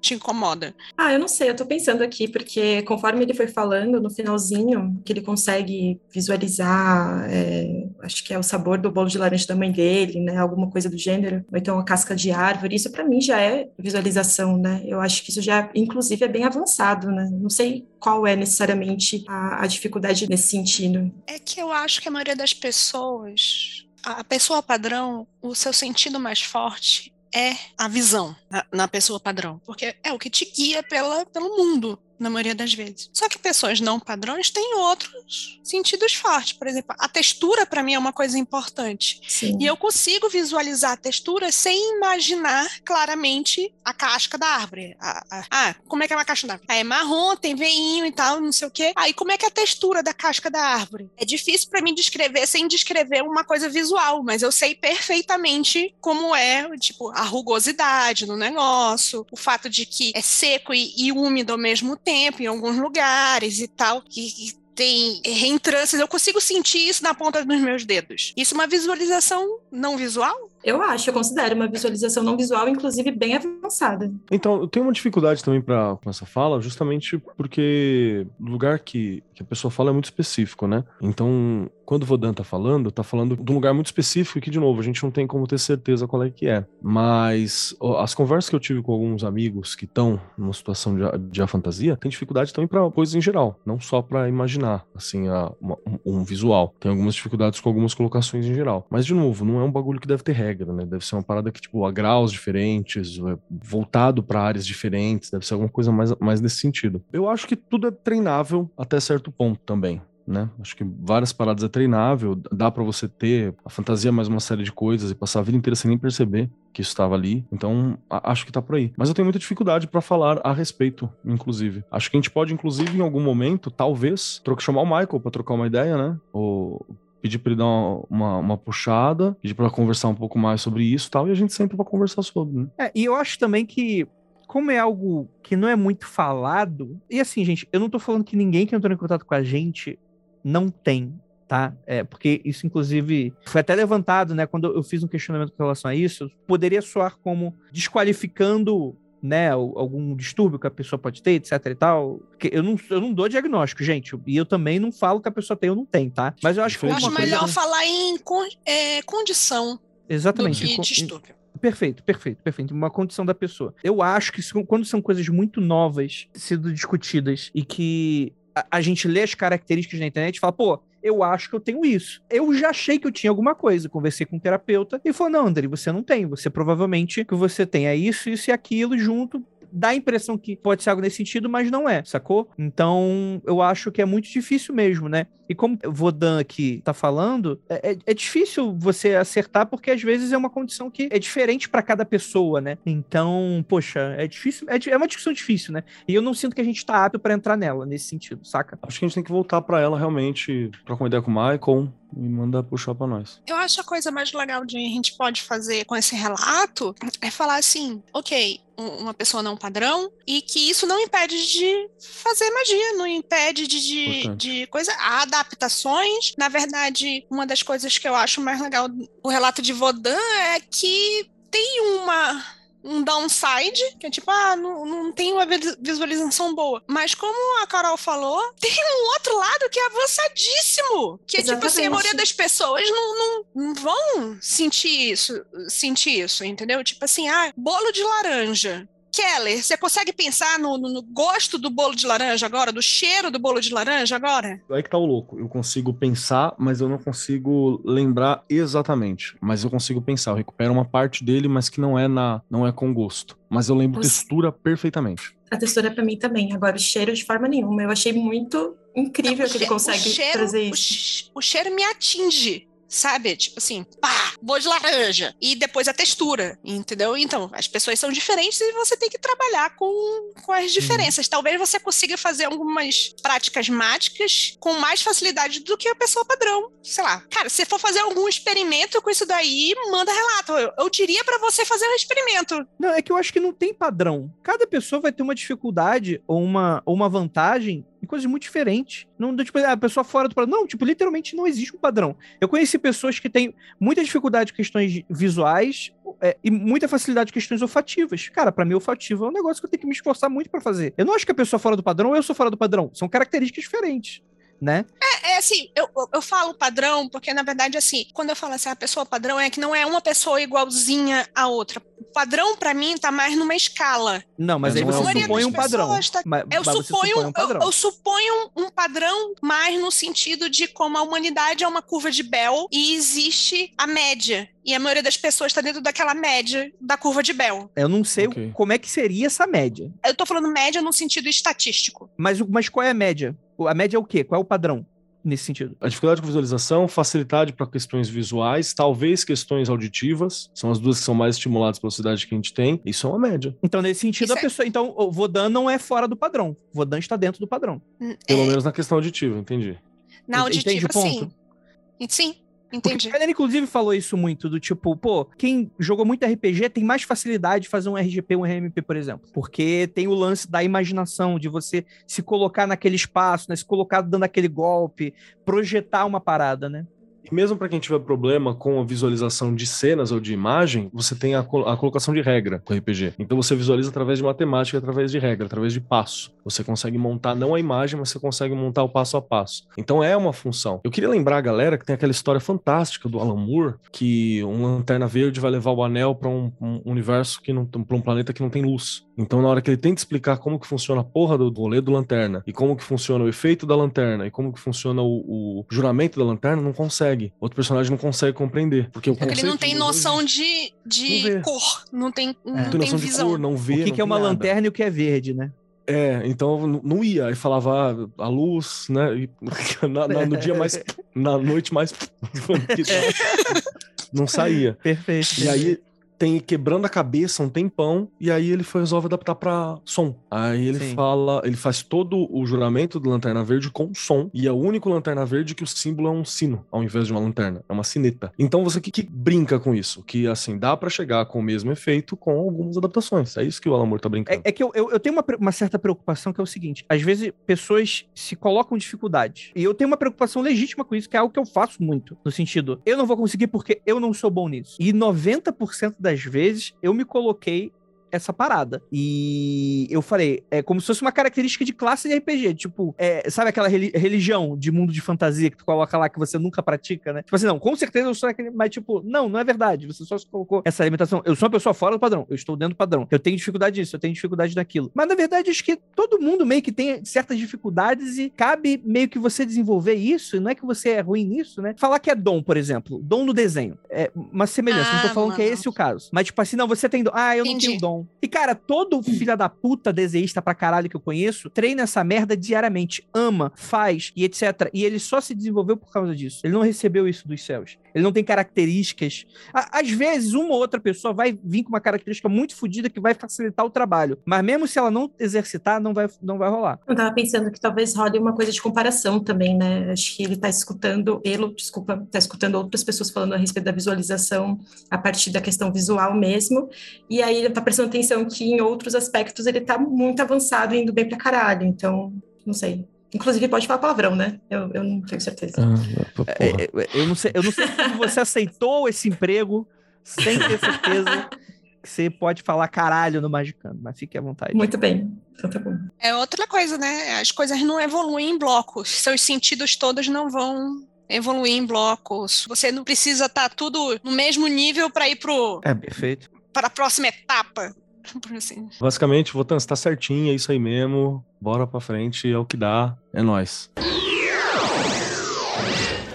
te incomoda? Ah, eu não sei, eu tô pensando aqui, porque conforme ele foi falando, no finalzinho, que ele consegue visualizar, é, acho que é o sabor do bolo de laranja da mãe dele, né? Alguma coisa do gênero, ou então a casca de árvore, isso para mim já é visualização, né? Eu acho que isso já, inclusive, é bem avançado, né? Não sei qual é necessariamente a, a dificuldade nesse sentido. É que eu acho que a maioria das pessoas a pessoa padrão, o seu sentido mais forte é a visão na, na, pessoa padrão, porque é o que te guia pela, pelo mundo na maioria das vezes. Só que pessoas não padrões têm outros sentidos fortes. Por exemplo, a textura para mim é uma coisa importante. Sim. E eu consigo visualizar a textura sem imaginar claramente a casca da árvore. ah, como é que é uma casca da árvore? Ah, é marrom, tem veinho e tal, não sei o quê. Aí, ah, como é que é a textura da casca da árvore? É difícil para mim descrever sem descrever uma coisa visual, mas eu sei perfeitamente como é, tipo, a rugosidade no negócio, o fato de que é seco e, e úmido ao mesmo tempo tempo em alguns lugares e tal, que, tem reentrâncias, eu consigo sentir isso na ponta dos meus dedos. Isso é uma visualização não visual? Eu acho, eu considero uma visualização não visual, inclusive, bem avançada. Então, eu tenho uma dificuldade também com essa fala, justamente porque o lugar que, que a pessoa fala é muito específico, né? Então, quando o Vodan tá falando, tá falando de um lugar muito específico que, de novo, a gente não tem como ter certeza qual é que é. Mas as conversas que eu tive com alguns amigos que estão numa situação de, de fantasia, tem dificuldade também para coisas em geral, não só para imaginar, assim, a, uma, um, um visual. Tem algumas dificuldades com algumas colocações em geral. Mas, de novo, não é um bagulho que deve ter regra regra, né? Deve ser uma parada que, tipo, a graus diferentes, é voltado para áreas diferentes, deve ser alguma coisa mais, mais nesse sentido. Eu acho que tudo é treinável até certo ponto também. Né? Acho que várias paradas é treinável, dá para você ter a fantasia mais uma série de coisas e passar a vida inteira sem nem perceber que isso estava ali. Então, acho que tá por aí. Mas eu tenho muita dificuldade para falar a respeito, inclusive. Acho que a gente pode, inclusive, em algum momento, talvez, chamar o Michael para trocar uma ideia, né? Ou pedir para ele dar uma, uma, puxada, pedir para conversar um pouco mais sobre isso tal, e a gente sempre vai conversar sobre, né? É, e eu acho também que como é algo que não é muito falado, e assim, gente, eu não tô falando que ninguém que entrou em contato com a gente não tem, tá? É, porque isso, inclusive, foi até levantado, né? Quando eu fiz um questionamento com relação a isso, poderia soar como desqualificando né, algum distúrbio que a pessoa pode ter, etc e tal. Eu não, eu não dou diagnóstico, gente. E eu também não falo que a pessoa tem ou não tem, tá? Mas eu acho que. Eu acho melhor coisa... falar em con é, condição. Exatamente. Do que distúrbio. Perfeito, perfeito, perfeito. Uma condição da pessoa. Eu acho que quando são coisas muito novas sendo discutidas e que a, a gente lê as características na internet e fala, pô, eu acho que eu tenho isso. Eu já achei que eu tinha alguma coisa. Conversei com um terapeuta e falou: não, André, você não tem. Você provavelmente que você tem é isso, isso e aquilo junto. Dá a impressão que pode ser algo nesse sentido, mas não é, sacou? Então, eu acho que é muito difícil mesmo, né? E como o Vodan aqui tá falando, é, é, é difícil você acertar, porque às vezes é uma condição que é diferente para cada pessoa, né? Então, poxa, é difícil, é, é, uma discussão difícil, né? E eu não sinto que a gente tá apto para entrar nela nesse sentido, saca? Acho que a gente tem que voltar para ela realmente, trocar uma ideia com o Michael, e manda puxar para nós. Eu acho a coisa mais legal de a gente pode fazer com esse relato é falar assim, ok, uma pessoa não padrão e que isso não impede de fazer magia, não impede de, de, de coisa. Há adaptações. Na verdade, uma das coisas que eu acho mais legal do relato de Vodan é que tem uma um downside, que é tipo, ah, não, não tem uma visualização boa. Mas como a Carol falou, tem um outro lado que é avançadíssimo. Que é Exatamente. tipo assim, a maioria das pessoas não, não, não, vão sentir isso, sentir isso, entendeu? Tipo assim, ah, bolo de laranja. Keller, você consegue pensar no, no, no, gosto do bolo de laranja agora, do cheiro do bolo de laranja agora? Aí que tá o louco. Eu consigo pensar, mas eu não consigo lembrar exatamente. Mas eu consigo pensar. Eu recupero uma parte dele, mas que não é na, não é com gosto. Mas eu lembro Você... textura perfeitamente. A textura para mim também. Agora, o cheiro de forma nenhuma. Eu achei muito incrível não, que ele consegue cheiro, trazer isso. O, cheiro me atinge sabe? Tipo assim, pá, vou de laranja. E depois a textura, entendeu? Então, as pessoas são diferentes e você tem que trabalhar com, com as diferenças. Uhum. Talvez você consiga fazer algumas práticas mágicas com mais facilidade do que a pessoa padrão. Sei lá. Cara, se for fazer algum experimento com isso daí, manda relato. Eu, eu diria para você fazer um experimento. Não, é que eu acho que não tem padrão. Cada pessoa vai ter uma dificuldade ou uma, ou uma vantagem em coisas muito diferentes. Não, tipo, a pessoa fora do padrão. Não, tipo, literalmente não existe um padrão. Eu conheci pessoas que têm muita dificuldade com questões visuais é, e muita facilidade com questões olfativas. Cara, para mim, olfativo é um negócio que eu tenho que me esforçar muito para fazer. Eu não acho que a pessoa fora do padrão ou eu sou fora do padrão. São características diferentes né? É, é assim, eu, eu falo padrão, porque na verdade, assim, quando eu falo assim, a pessoa padrão é que não é uma pessoa igualzinha a outra. O padrão, para mim, tá mais numa escala. Não, mas, aí você supõe um padrão. Tá... Mas, eu, mas suponho, um padrão. Eu, eu, suponho um padrão mais no sentido de como a humanidade é uma curva de Bell e existe a média. E a maioria das pessoas está dentro daquela média da curva de Bell. Eu não sei okay. como é que seria essa média. Eu tô falando média no sentido estatístico. Mas, mas qual é a média? A média é o quê? Qual é o padrão? nesse sentido? A dificuldade com visualização, facilidade para questões visuais, talvez questões auditivas, são as duas que são mais estimuladas pela sociedade que a gente tem. Isso é uma média. Então, nesse sentido, Isso a é... pessoa. Então, o Vodan não é fora do padrão. O Vodan está dentro do padrão. Pelo é... menos na questão auditiva, entendi. Na auditiva, sim. Sim. Entendi. Porque a inclusive, falou isso muito, do tipo, pô, quem jogou muito RPG tem mais facilidade de fazer um RGP, um RMP, por exemplo. Porque tem o lance da imaginação, de você se colocar naquele espaço, né? Se colocar dando aquele golpe, projetar uma parada, né? E mesmo para quem tiver problema com a visualização de cenas ou de imagem, você tem a, a colocação de regra com o RPG. Então você visualiza através de matemática, através de regra, através de passo. Você consegue montar não a imagem, mas você consegue montar o passo a passo. Então é uma função. Eu queria lembrar a galera que tem aquela história fantástica do Alan Moore, que um lanterna verde vai levar o anel para um, um, universo que não para um planeta que não tem luz. Então na hora que ele tenta explicar como que funciona a porra do rolê do lanterna e como que funciona o efeito da lanterna e como que funciona o, o juramento da lanterna, não consegue consegue. Outro personagem não consegue compreender. Porque, o porque ele não tem noção de, de não cor. Não tem, não, é. não tem, noção visão. de cor, não vê. O que, que é uma nada. lanterna e o que é verde, né? É, então não ia. Aí falava ah, a luz, né? E, na, na, no dia mais. Na noite mais. não saía. Perfeito. E aí tem quebrando a cabeça um tempão e aí ele foi, resolve adaptar para som. Aí ele Sim. fala, ele faz todo o juramento do Lanterna Verde com som e é o único Lanterna Verde que o símbolo é um sino ao invés de uma lanterna, é uma sineta. Então você que, que brinca com isso, que assim dá para chegar com o mesmo efeito com algumas adaptações. É isso que o Alamor tá brincando. É, é que eu, eu, eu, tenho uma, uma certa preocupação que é o seguinte, às vezes pessoas se colocam dificuldade e eu tenho uma preocupação legítima com isso, que é algo que eu faço muito, no sentido, eu não vou conseguir porque eu não sou bom nisso. E 90% da das vezes eu me coloquei essa parada. E eu falei, é como se fosse uma característica de classe de RPG. Tipo, é, sabe aquela religião de mundo de fantasia que tu coloca lá que você nunca pratica, né? Tipo assim, não, com certeza eu sou aquele. Mas, tipo, não, não é verdade. Você só colocou essa limitação. Eu sou uma pessoa fora do padrão. Eu estou dentro do padrão. Eu tenho dificuldade nisso, eu tenho dificuldade naquilo. Mas, na verdade, acho que todo mundo meio que tem certas dificuldades e cabe meio que você desenvolver isso. E não é que você é ruim nisso, né? Falar que é dom, por exemplo. Dom no desenho. É uma semelhança. Ah, não tô falando mano. que é esse o caso. Mas, tipo assim, não, você tem dom. Ah, eu Entendi. não tenho dom não. E, cara, todo filho da puta desenhista pra caralho que eu conheço treina essa merda diariamente. Ama, faz e etc. E ele só se desenvolveu por causa disso. Ele não recebeu isso dos céus. Ele não tem características. Às vezes, uma ou outra pessoa vai vir com uma característica muito fodida que vai facilitar o trabalho. Mas mesmo se ela não exercitar, não vai, não vai rolar. Eu tava pensando que talvez role uma coisa de comparação também, né? Acho que ele tá escutando, ele, desculpa, tá escutando outras pessoas falando a respeito da visualização a partir da questão visual mesmo, e aí ele tá prestando atenção que em outros aspectos ele tá muito avançado indo bem pra caralho, então, não sei. Inclusive pode falar palavrão, né? Eu, eu não tenho certeza. Ah, É, porra. é, eu, não sei, eu não sei como você aceitou esse emprego sem ter certeza que você pode falar caralho no Magicano, mas fique à vontade. Muito bem, então tá bom. É outra coisa, né? As coisas não evoluem em blocos. Seus sentidos todos não vão evoluir em blocos. Você não precisa estar tudo no mesmo nível para ir pro É, perfeito. para a próxima etapa. Assim. Basicamente, Votan, você tá certinho, é isso aí mesmo. Bora pra frente, é o que dá. É nóis.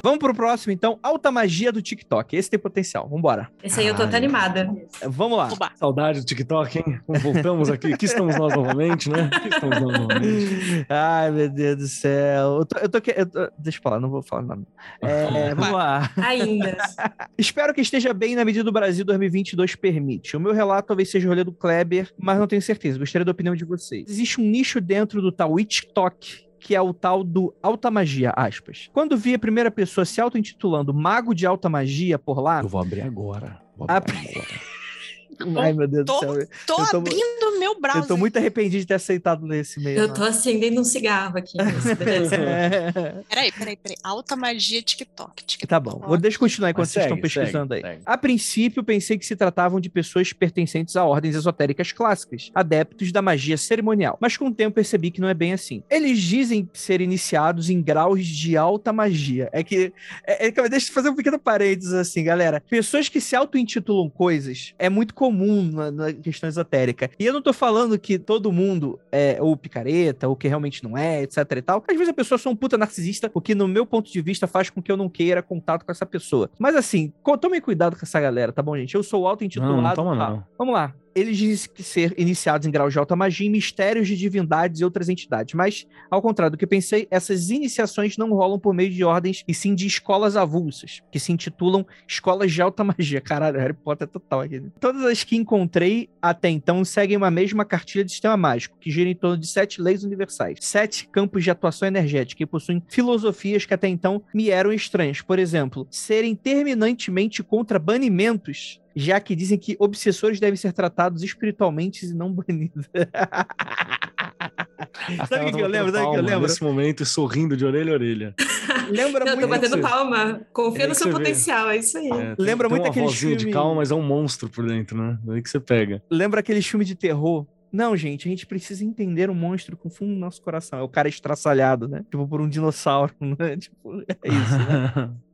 Vamos pro próximo, então. Alta magia do TikTok. Esse tem potencial. Vambora. Esse aí eu tô até animada. Vamos lá. Oba. Saudade do TikTok, hein? Voltamos aqui. Aqui estamos nós novamente, né? Aqui estamos nós novamente. Ai, meu Deus do céu. Eu tô, eu tô, eu tô- deixa eu falar, não vou falar nada. É, vamos lá. Ainda. Espero que esteja bem na medida do Brasil 2022 permite. O meu relato talvez seja o rolê do Kleber, mas não tenho certeza. Gostaria da opinião de vocês. Existe um nicho dentro do tal TikTok que é o tal do alta magia, aspas. Quando vi a primeira pessoa se auto-intitulando mago de alta magia por lá... Eu vou abrir agora. Vou abrir agora. Ai, meu Deus Tô- do céu. Tô, tô- abrindo meu browser. Eu tô muito arrependido de ter aceitado nesse meio. Eu tô acendendo um cigarro aqui. Peraí, peraí, peraí. Alta magia TikTok. TikTok. Tá bom, vou deixa eu continuar enquanto Mas vocês segue, estão pesquisando segue, aí. segue. A princípio, pensei que se tratavam de pessoas pertencentes a ordens esotéricas clássicas, adeptos da magia cerimonial. Mas com o tempo percebi que não é bem assim. Eles dizem ser iniciados em graus de alta magia. É que. É, é, deixa eu fazer um pequeno parênteses assim, galera. Pessoas que se auto-intitulam coisas é muito comum na, na questão esotérica. E eu não tô falando que todo mundo é ou picareta, ou que realmente não é, etc e tal. Às vezes a pessoa é só um puta narcisista, o que no meu ponto de vista faz com que eu não queira contato com essa pessoa. Mas assim, tomem cuidado com essa galera, tá bom, gente? Eu sou auto-intitulado. Não, não toma tá? não. Vamos lá. Eles dizem que ser iniciados em graus de alta magia mistérios de divindades e outras entidades. Mas, ao contrário do que pensei, essas iniciações não rolam por meio de ordens, e sim de escolas avulsas, que se intitulam escolas de alta magia. Caralho, Harry Potter é total aqui. Todas as que encontrei até então seguem uma mesma cartilha de sistema mágico, que gira em torno de sete leis universais, sete campos de atuação energética e possuem filosofias que até então me eram estranhas. Por exemplo, serem terminantemente contra banimentos já que dizem que obsessores devem ser tratados espiritualmente e não banidos. Sabe o que, que eu lembro? Sabe o que eu lembro? Nesse momento, e sorrindo de orelha a orelha. Lembra Eu tô muito. batendo você- palma. Confia É no seu você vê. potencial, é isso aí. É, tem- Lembra tem muito aquele filme- de calma, mas é um monstro por dentro, né? Daí que você pega. Lembra aquele filme de terror? Não, gente, a gente precisa entender o monstro com fundo do nosso coração. É o cara estraçalhado, né? Tipo, por um dinossauro, né? Tipo, é isso, né?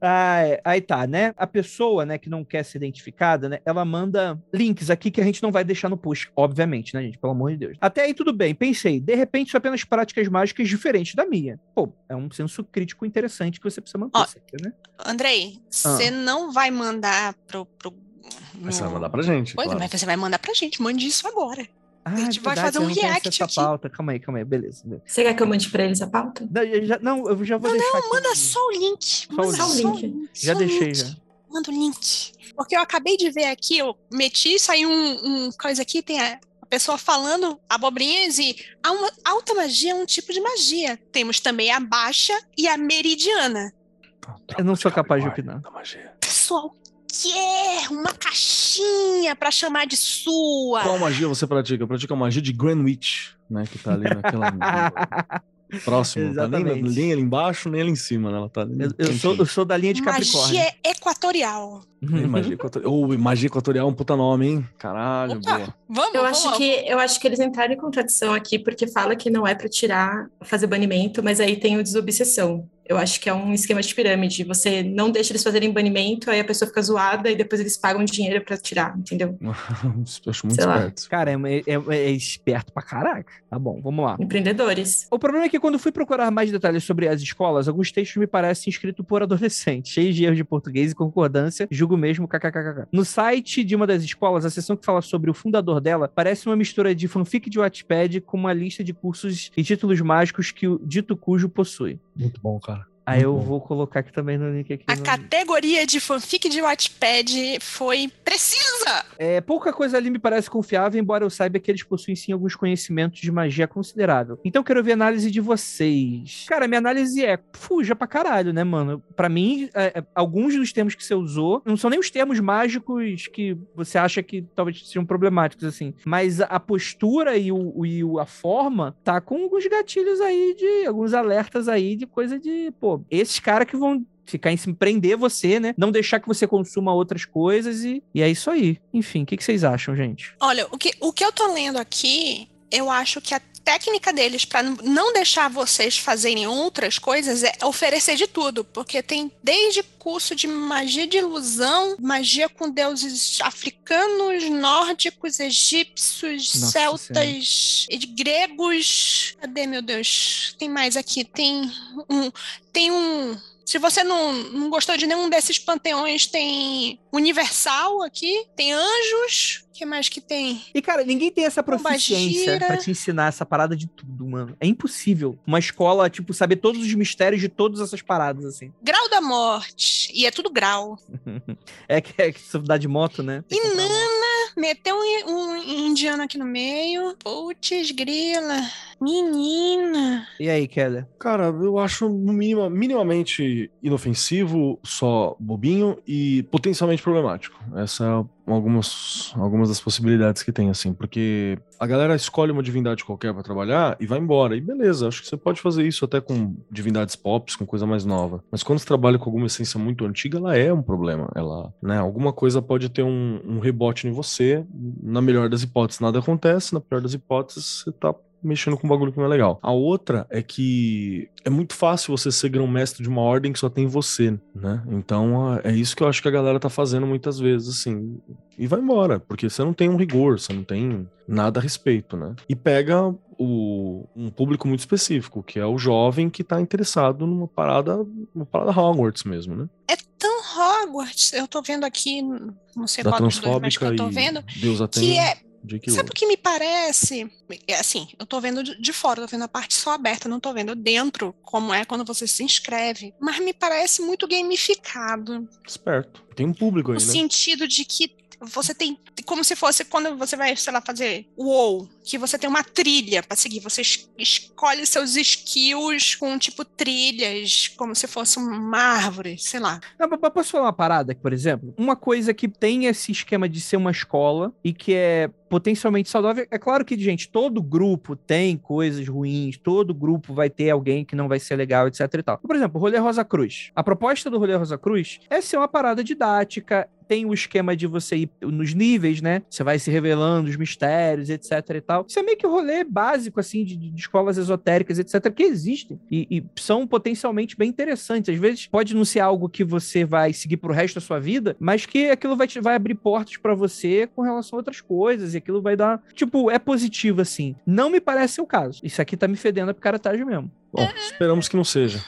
Ah, é. aí tá, né? A pessoa, né, que não quer ser identificada, né, ela manda links aqui que a gente não vai deixar no post, obviamente, né, gente? Pelo amor de Deus. Até aí tudo bem, pensei, de repente são apenas práticas mágicas diferentes da minha. Pô, é um senso crítico interessante que você precisa manter, Ó, aqui, né? Andrei, Ah. você não vai mandar pro. pro Mas você vai mandar pra gente. Pois é, claro. mas você vai mandar pra gente. Mande isso agora. Ah, gente é vai verdade, fazer um não react essa aqui. pauta. Calma aí, calma aí, beleza. Você quer que eu mande pra eles a pauta? Não, eu já, não, eu já vou Não, deixar aqui. Manda só o link. o Manda Só o link. Já só deixei, link. já. Manda o link. Porque eu acabei de ver aqui, eu meti, saiu um, um coisa aqui, tem a, a pessoa falando abobrinhas e a uma- alta magia é um tipo de magia. Temos também a baixa e a meridiana. Eu não sou capaz de opinar. Pessoal, quer uma caixinha pra chamar de sua. Qual magia você pratica? Eu pratico a magia de Greenwich, né? Que tá ali naquela. próximo. Tá nem, Exatamente. nem ali embaixo, nem ali em cima, né? Ela tá ali. Eu, eu sou, eu sou da linha de Capricórnio. Magia equatorial. Ih, Magia equatorial. Ô, magia equatorial é um puta nome, hein? Caralho, Opa. boa. Vamos, Eu vamos acho lá. que eu acho que eles entraram em contradição aqui porque fala que não é para tirar, fazer banimento, mas aí tem o desobsessão. Eu acho que é um esquema de pirâmide. Você não deixa eles fazerem banimento, aí a pessoa fica zoada e depois eles pagam dinheiro para tirar, entendeu? Eu acho muito Sei lá. esperto. Cara, é, é- é esperto pra caraca. Tá bom, vamos lá. Empreendedores. O problema é que quando fui procurar mais detalhes sobre as escolas, alguns textos me parecem escritos por adolescentes, cheios de erros de português e concordância, julgo mesmo, kkkk. No site de uma das escolas, a seção que fala sobre o fundador dela parece uma mistura de fanfic de Wattpad com uma lista de cursos e títulos mágicos que o dito cujo possui. Muito bom, cara. Aí eu vou colocar aqui também no link aqui. A no- categoria de fanfic de Wattpad foi precisa! É, pouca coisa ali me parece confiável, embora eu saiba que eles possuem sim alguns conhecimentos de magia considerável. Então quero ver a análise de vocês. Cara, minha análise é fuja pra caralho, né, mano? Pra mim, é, é, alguns dos termos que você usou não são nem os termos mágicos que você acha que talvez sejam problemáticos, assim. Mas a, postura e, o, e a forma tá com alguns gatilhos aí de. alguns alertas aí de coisa de, pô, esses caras que vão ficar em cima, prender você, né? Não deixar que você consuma outras coisas e, e é isso aí. Enfim, o que, que vocês acham, gente? Olha, o que, o que eu tô lendo aqui, eu acho que a técnica deles para não deixar vocês fazerem outras coisas é oferecer de tudo, porque tem desde curso de magia de ilusão, magia com deuses africanos, nórdicos, egípcios, Nossa celtas, e de gregos. Cadê, meu Deus? Tem mais aqui. Tem um. Tem um. Se você não, não gostou de nenhum desses panteões, tem Universal aqui, tem Anjos. O que mais que tem? E, cara, ninguém tem essa proficiência pra te ensinar essa parada de tudo, mano. É impossível. Uma escola, tipo, saber todos os mistérios de todas essas paradas, assim. Grau da Morte. E é tudo grau. É que é que você dá de moto, né? Tem moto. Inana, meteu um, um indiano aqui no meio. Putz, grila. Menina. E aí, Keller? Cara, eu acho no mínimo, minimamente inofensivo, só bobinho e potencialmente problemático. Essa é algumas, algumas das possibilidades que tem, assim, porque a galera escolhe uma divindade qualquer pra trabalhar e vai embora. E beleza, acho que você pode fazer isso até com divindades pops, com coisa mais nova. Mas quando você trabalha com alguma essência muito antiga, ela é um problema. Ela, né, alguma coisa pode ter um, um rebote em você. Na melhor das hipóteses, nada acontece. Na pior das hipóteses, você tá mexendo com um bagulho que não é legal. A outra é que é muito fácil você ser grão-mestre de uma ordem que só tem você, né? Então é isso que eu acho que a galera tá fazendo muitas vezes, assim. E vai embora, porque você não tem um rigor, você não tem nada a respeito, né? E pega o, um público muito específico, que é o jovem que tá interessado numa parada, uma parada Hogwarts mesmo, né? É tão Hogwarts. Eu tô vendo aqui, não sei Da qual dos dois, mas que eu tô vendo. Deus Que tem é J.K. Sabe o que me parece? É assim, eu tô vendo de fora, tô vendo a parte só aberta, não tô vendo dentro como é quando você se inscreve. Mas me parece muito gamificado. Esperto. Tem um público aí, No né? sentido de que você tem. Como se fosse quando você vai, sei lá, fazer o WoW, que você tem uma trilha pra seguir. Você es- escolhe seus skills com, tipo, trilhas, como se fosse uma árvore, sei lá. Não, mas posso falar uma parada por exemplo? Uma coisa que tem esse esquema de ser uma escola e que é potencialmente saudável. É claro que, gente, todo grupo tem coisas ruins, todo grupo vai ter alguém que não vai ser legal, etc e tal. Por exemplo, o Rolê Rosa Cruz. A proposta do Rolê Rosa Cruz é ser uma parada didática, tem o esquema de você ir nos níveis, né? Você vai se revelando os mistérios, etc e tal. Isso é meio que o rolê básico, assim, de, de escolas esotéricas, etc, que existem e, e são potencialmente bem interessantes. Às vezes pode não ser algo que você vai seguir pro resto da sua vida, mas que aquilo vai, te, vai abrir portas pra você com relação a outras coisas e aquilo vai dar... Tipo, é positivo, assim. Não me parece ser o caso. Isso aqui tá me fedendo a picaretagem mesmo. Bom, esperamos que não seja.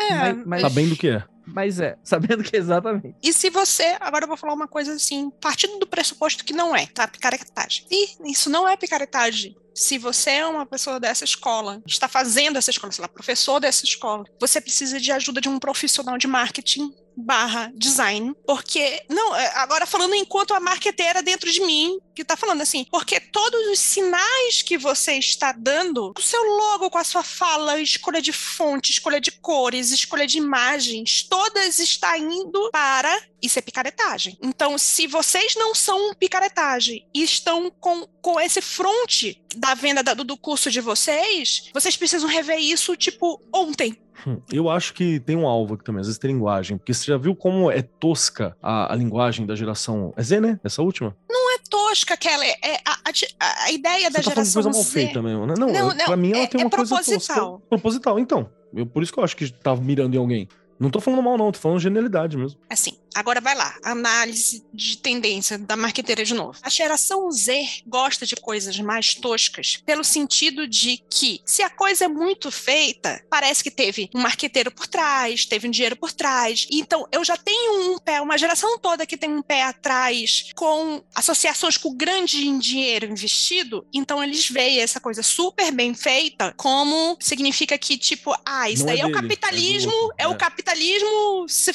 É, Mas- mas- Sabendo o que é. Mas é, sabendo que exatamente. E se você, agora eu vou falar uma coisa assim, partindo do pressuposto que não é, tá? Picaretagem. E isso não é picaretagem. Se você é uma pessoa dessa escola, está fazendo essa escola, sei lá, professor dessa escola, você precisa de ajuda de um profissional de marketing barra design, porque, não, é, agora falando enquanto a marqueteira dentro de mim, que tá falando assim, porque todos os sinais que você está dando, o seu logo com a sua fala, escolha de fonte, escolha de cores, escolha de imagens, todas está indo para isso é picaretagem. Então, se vocês não são picaretagem e estão com, com esse fronte da venda da- do, curso de vocês, vocês precisam rever isso, tipo, ontem. Hum, Eu acho que tem um alvo aqui também, às vezes tem linguagem, porque você já viu como é tosca a, a linguagem da geração. É Z, né? Essa última? Não é tosca, Kelly. É a, a- a ideia da Você tá falando de geração coisa mal Z. feita mesmo, né? Não, Não, eu- não, pra mim ela é- tem é uma coisa proposital. tosca. Proposital, então. Eu, por isso que eu acho que tava mirando em alguém. Não tô falando mal, não, tô falando genialidade mesmo. Assim, agora vai lá, análise de tendência da marqueteira de novo. A geração Z gosta de coisas mais toscas, pelo sentido de que, se a coisa é muito feita, parece que teve um marqueteiro por trás, teve um dinheiro por trás. Então, eu já tenho um pé, uma geração toda que tem um pé atrás com associações com grande dinheiro investido, então eles veem essa coisa super bem feita como significa que, tipo, ah, isso Não é daí é, o dele, é do capitalismo, outro, é o é. capitalismo se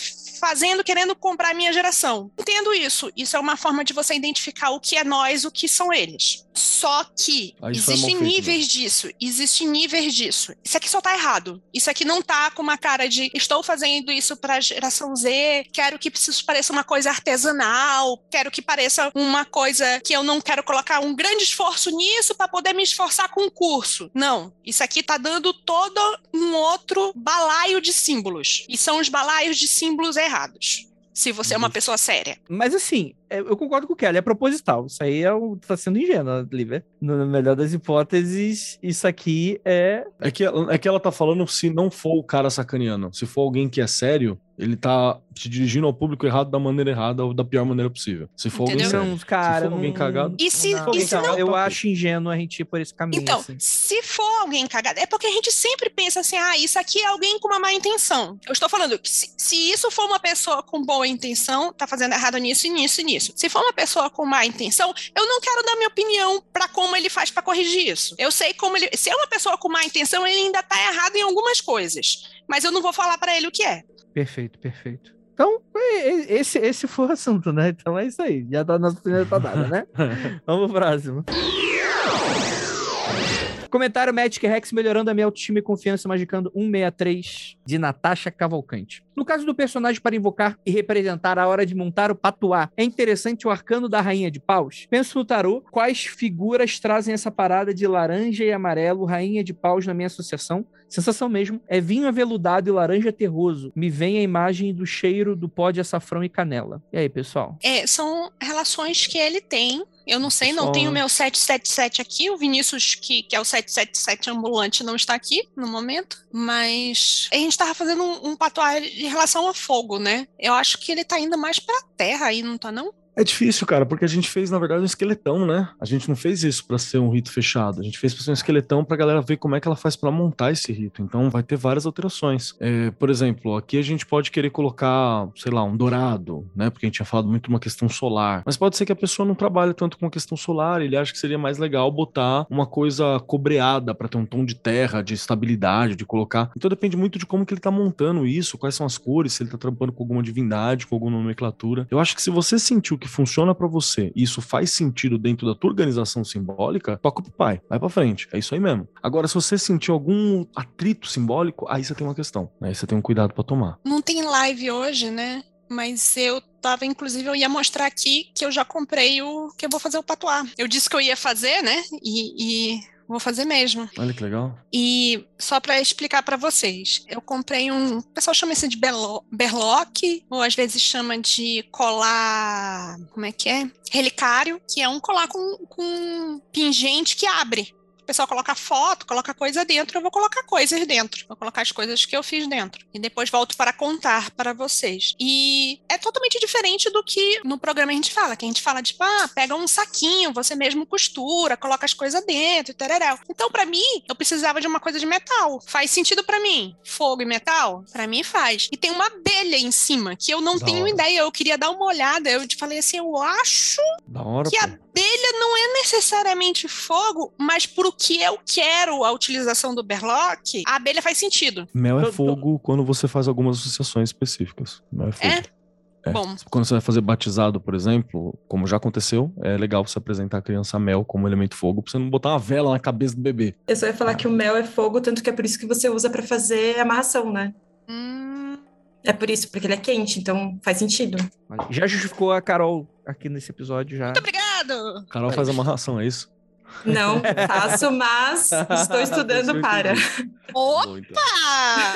fazendo, querendo comprar a minha geração. Entendo isso. Isso é uma forma de você identificar o que é nós, o que são eles. Só que existem feito níveis disso. Existem níveis disso. Isso aqui só tá errado. Isso aqui não tá com uma cara de estou fazendo isso pra geração Z, quero que isso pareça uma coisa artesanal, quero que pareça uma coisa que eu não quero colocar um grande esforço nisso para poder me esforçar com o curso. Não. Isso aqui tá dando todo um outro balaio de símbolos. E são os balaios de símbolos errados. Se você é uma Uhum. pessoa séria. Mas assim, eu concordo com o Kelly, é proposital. Isso aí é o, tá sendo ingênuo, Liver. No melhor das hipóteses, isso aqui é. É que, ela- é que ela tá falando se não for o cara sacaneando. Se for alguém que é sério, ele tá te dirigindo ao público errado da maneira errada ou da pior maneira possível. Se for Entendeu? alguém sério. Não, cara. Se for alguém não- cagado. E se- não, e se então, não- Eu acho ingênuo a gente ir por esse caminho. Então, assim. se for alguém cagado, é porque a gente sempre pensa assim: ah, isso aqui é alguém com uma má intenção. Eu estou falando que se, se isso for uma pessoa com boa intenção, tá fazendo errado nisso, nisso e nisso. Se for uma pessoa com má intenção, eu não quero dar minha opinião pra como ele faz pra corrigir isso. Eu sei como ele. Se é uma pessoa com má intenção, ele ainda tá errado em algumas coisas. Mas eu não vou falar pra ele o que é. Perfeito, perfeito. Então, esse, esse foi o assunto, né? Então é isso aí. Já tá nossa primeira tá dada, né? Vamos pro próximo. Comentário Magic Rex melhorando a minha autoestima e confiança, magicando 163 de Natasha Cavalcante. No caso do personagem para invocar e representar a hora de montar o patuá, é interessante o arcano da Rainha de Paus? Penso no tarô, quais figuras trazem essa parada de laranja e amarelo, Rainha de Paus na minha associação? Sensação mesmo, é vinho aveludado e laranja terroso. Me vem a imagem do cheiro do pó de açafrão e canela. E aí, pessoal? É, são relações que ele tem. Eu não sei, não Só- tenho meu 777 aqui. O Vinícius, que, que é o 777 ambulante, não está aqui no momento. Mas a gente estava fazendo um, um em relação a fogo, né? Eu acho que ele tá indo mais pra terra aí, não tá não? É difícil, cara, porque a gente fez, na verdade, um esqueletão, né? A gente não fez isso pra ser um rito fechado. A gente fez pra ser um esqueletão pra galera ver como é que ela faz pra montar esse rito. Então vai ter várias alterações. É, por exemplo, aqui a gente pode querer colocar, sei lá, um dourado, né? Porque a gente tinha falado muito de uma questão solar. Mas pode ser que a pessoa não trabalhe tanto com a questão solar, ele acha que seria mais legal botar uma coisa cobreada pra ter um tom de terra, de estabilidade, de colocar. Então depende muito de como que ele tá montando isso, quais são as cores, se ele tá trampando com alguma divindade, com alguma nomenclatura. Eu acho que se você sentiu que funciona pra você e isso faz sentido dentro da tua organização simbólica, toca pro pai, vai pra frente. É isso aí mesmo. Agora, se você sentiu algum atrito simbólico, aí você tem uma questão. Aí você tem um cuidado pra tomar. Não tem live hoje, né? Mas eu tava, inclusive, eu ia mostrar aqui que eu já comprei o que eu vou fazer o patuá. Eu disse que eu ia fazer, né? E, e vou fazer mesmo. Olha que legal. E só para explicar para vocês, eu comprei um. O pessoal chama isso de berlo- berloque, ou às vezes chama de colar. Como é que é? Relicário, que é um colar com, com pingente que abre. O pessoal coloca foto, coloca coisa dentro, eu vou colocar coisas dentro. Vou colocar as coisas que eu fiz dentro. E depois volto para contar para vocês. E é totalmente diferente do que no programa a gente fala, que a gente fala, tipo, ah, pega um saquinho, você mesmo costura, coloca as coisas dentro, tararau. Então, para mim, eu precisava de uma coisa de metal. Faz sentido para mim? Fogo e metal? Para mim faz. E tem uma abelha em cima, que eu não Da tenho hora. ideia. Eu queria dar uma olhada. Eu te falei assim, eu acho Da hora, que a pô. Abelha não é necessariamente fogo, mas pro que eu quero a utilização do berlock, a abelha faz sentido. Mel é fogo quando você faz algumas associações específicas. Mel é fogo. É? É. Bom. Quando você vai fazer batizado, por exemplo, como já aconteceu, é legal você apresentar a criança a mel como elemento fogo, pra você não botar uma vela na cabeça do bebê. Eu só ia falar que o mel é fogo, tanto que é por isso que você usa pra fazer amarração, né? Hum, É por isso, porque ele é quente, então faz sentido. Já justificou a Carol aqui nesse episódio já. muito obrigado! Carol faz amarração, é isso? Não faço, mas estou estudando Eu para. Opa!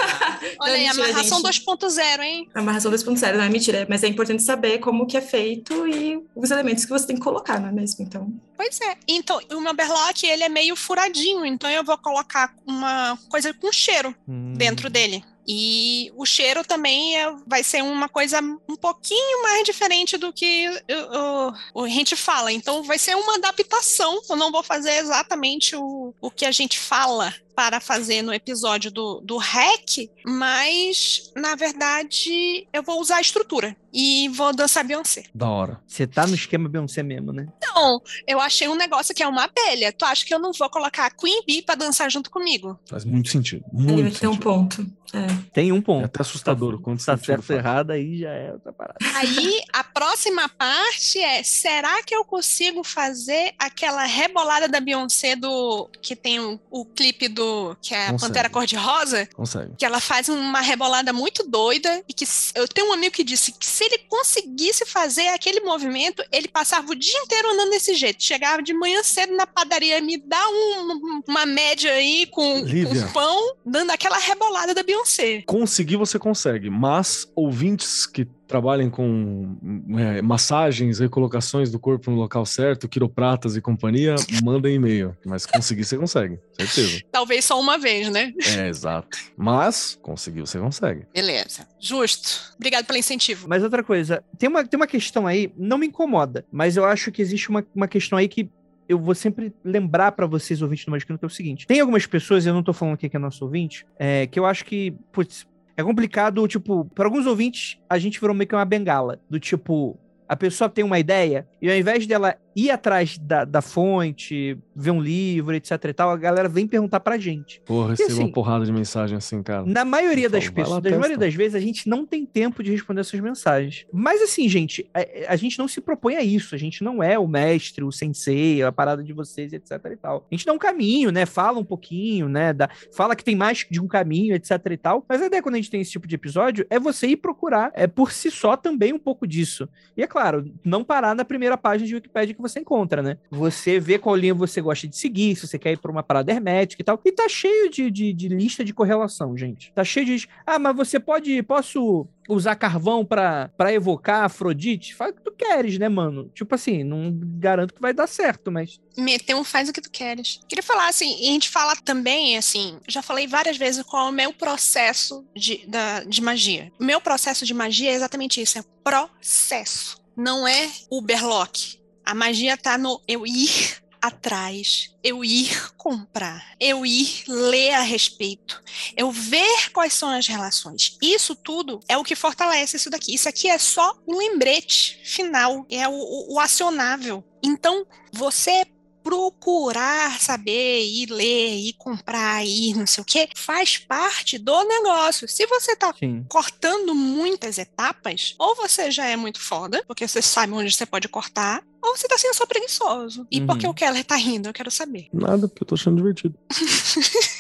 Olha aí, amarração gente. 2.0, hein? É uma razão 2.0, não é mentira, mas é importante saber como que é feito e os elementos que você tem que colocar, não é mesmo? Então, Pois é. Então, o meu berlock, ele é meio furadinho, então eu vou colocar uma coisa com cheiro Hum. dentro dele. E o cheiro também é- vai ser uma coisa um pouquinho mais diferente do que uh, uh, a gente fala. Então, vai ser uma adaptação. Eu não vou fazer exatamente o, o que a gente fala para fazer no episódio do, do REC, mas, na verdade, eu vou usar a estrutura e vou dançar Beyoncé. Da hora. Você tá no esquema Beyoncé mesmo, né? Então, eu achei um negócio que é uma abelha. Tu acha que eu não vou colocar a Queen Bee pra dançar junto comigo? Faz muito sentido. vai Muito ter um ponto. É. Tem um É ponto. até assustador quando Tá certo ou errado, aí já é outra parada. Aí, a próxima parte é: será que eu consigo fazer aquela rebolada da Beyoncé do. que tem o, o clipe do. Que é a Consegue. Pantera Cor-de-Rosa? Consegue. Que ela faz uma rebolada muito doida e que eu tenho um amigo que disse que se ele conseguisse fazer aquele movimento, ele passava o dia inteiro andando desse jeito. Chegava de manhã cedo na padaria, me dá um- uma média aí com, Lívia. com pão, dando aquela rebolada da Beyoncé. Conseguir você consegue, mas ouvintes que trabalhem com é, massagens, recolocações do corpo no local certo, quiropratas e companhia, mandem e-mail. Mas conseguir você consegue, certeza. Talvez só uma vez, né? É, exato. Mas conseguir você consegue. Beleza. Justo. Obrigado pelo incentivo. Mas outra coisa, tem uma, tem uma questão aí, não me incomoda, mas eu acho que existe uma, uma questão aí que eu vou sempre lembrar pra vocês, ouvintes do Magicano, que é o seguinte: tem algumas pessoas, eu não tô falando aqui que é nosso ouvinte, é, que eu acho que, putz, é complicado, tipo, para alguns ouvintes, a gente virou meio que uma bengala, do tipo. A pessoa tem uma ideia, e ao invés dela ir atrás da, da fonte, ver um livro, etc e tal, a galera vem perguntar pra gente. Porra, recebi assim, uma porrada de mensagem assim, cara. Na maioria das pessoas, da maioria das vezes, a gente não tem tempo de responder essas mensagens. Mas assim, gente, a, a gente não se propõe a isso. A gente não é o mestre, o sensei, a parada de vocês, etc e tal. A gente dá um caminho, né? Fala um pouquinho, né? Dá, fala que tem mais de um caminho, etc e tal. Mas a ideia quando a gente tem esse tipo de episódio é você ir procurar é por si só também um pouco disso. E é claro, não parar na primeira página de Wikipedia que você encontra, né? Você vê qual linha você gosta de seguir, se você quer ir pra uma parada hermética e tal. E tá cheio de, de, de lista de correlação, gente. Tá cheio de. Ah, mas você pode. Posso usar carvão pra evocar Afrodite? Faz o que tu queres, né, mano? Tipo assim, não garanto que vai dar certo, mas. Meter um faz o que tu queres. Queria falar assim, e a gente fala também, assim, já falei várias vezes qual é o meu processo de, da, de magia. O meu processo de magia é exatamente isso, é processo. Não é Uberlock. A magia tá no eu ir atrás, eu ir comprar, eu ir ler a respeito, eu ver quais são as relações. Isso tudo é o que fortalece isso daqui. Isso aqui é só o lembrete final, é o, o- o acionável. Então, você procurar saber, ir ler, ir comprar, ir não sei o que, faz parte do negócio. Se você tá Sim. cortando muitas etapas, ou você já é muito foda, porque você sabe onde você pode cortar, ou você tá sendo só preguiçoso. E por que Uhum. o Keller tá rindo? Eu quero saber. Nada, porque eu tô achando divertido.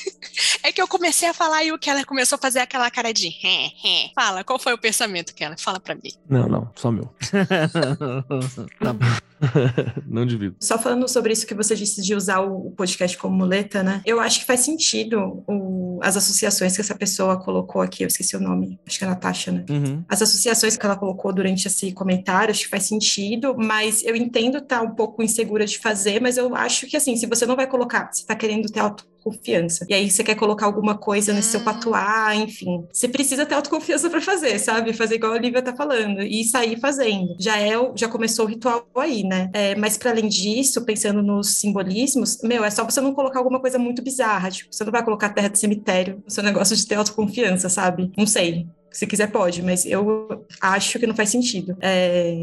É que eu comecei a falar e o Keller começou a fazer aquela cara de "Hé, hé". Fala, qual foi o pensamento, Keller? Fala pra mim. Não, não, só meu. tá bom. não divido. Só falando sobre isso que você disse de usar o podcast como muleta, né? Eu acho que faz sentido o- as associações que essa pessoa colocou aqui, eu esqueci o nome, acho que é a Natasha, né? Uhum. As associações que ela colocou durante esse comentário, acho que faz sentido, mas eu entendo estar um pouco insegura de fazer, mas eu acho que assim, se você não vai colocar, você tá querendo ter autoconfiança, e aí você quer colocar alguma coisa nesse seu Hum. patuá, enfim, você precisa ter autoconfiança para fazer, sabe? Fazer igual a Olivia tá falando, e sair fazendo. Já é, já começou o ritual aí, né? É, mas para além disso, pensando nos simbolismos, meu, é só você não colocar alguma coisa muito bizarra, tipo, você não vai colocar terra de cemitério, o seu negócio de ter autoconfiança, sabe? Não sei. Se quiser, pode, mas eu acho que não faz sentido. É,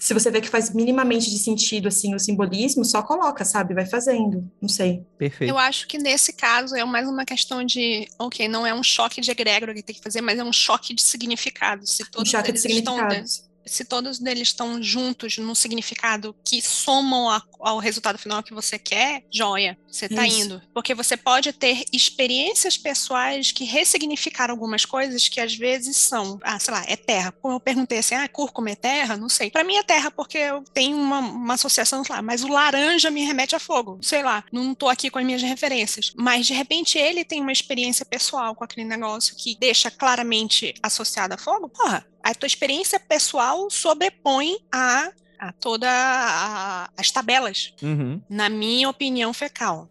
se você vê que faz minimamente de sentido, assim, o simbolismo, só coloca, sabe? Vai fazendo. Não sei. Perfeito. Eu acho que nesse caso é mais uma questão de, ok, não é um choque de egrégora que tem que fazer, mas é um choque de significado. Se Um todos choque de eles estão significados. Se todos eles estão juntos num significado que somam a, ao resultado final que você quer, joia, você está indo. Porque você pode ter experiências pessoais que ressignificaram algumas coisas que às vezes são, ah, sei lá, é terra. Como eu perguntei assim, ah, cúrcuma é terra? Não sei. Para mim é terra porque eu tenho uma, uma associação, sei lá, mas o laranja me remete a fogo. Sei lá, não tô aqui com as minhas referências. Mas de repente ele tem uma experiência pessoal com aquele negócio que deixa claramente associado a fogo. Porra, a tua experiência pessoal sobrepõe a, a toda a, as tabelas, Uhum. na minha opinião fecal.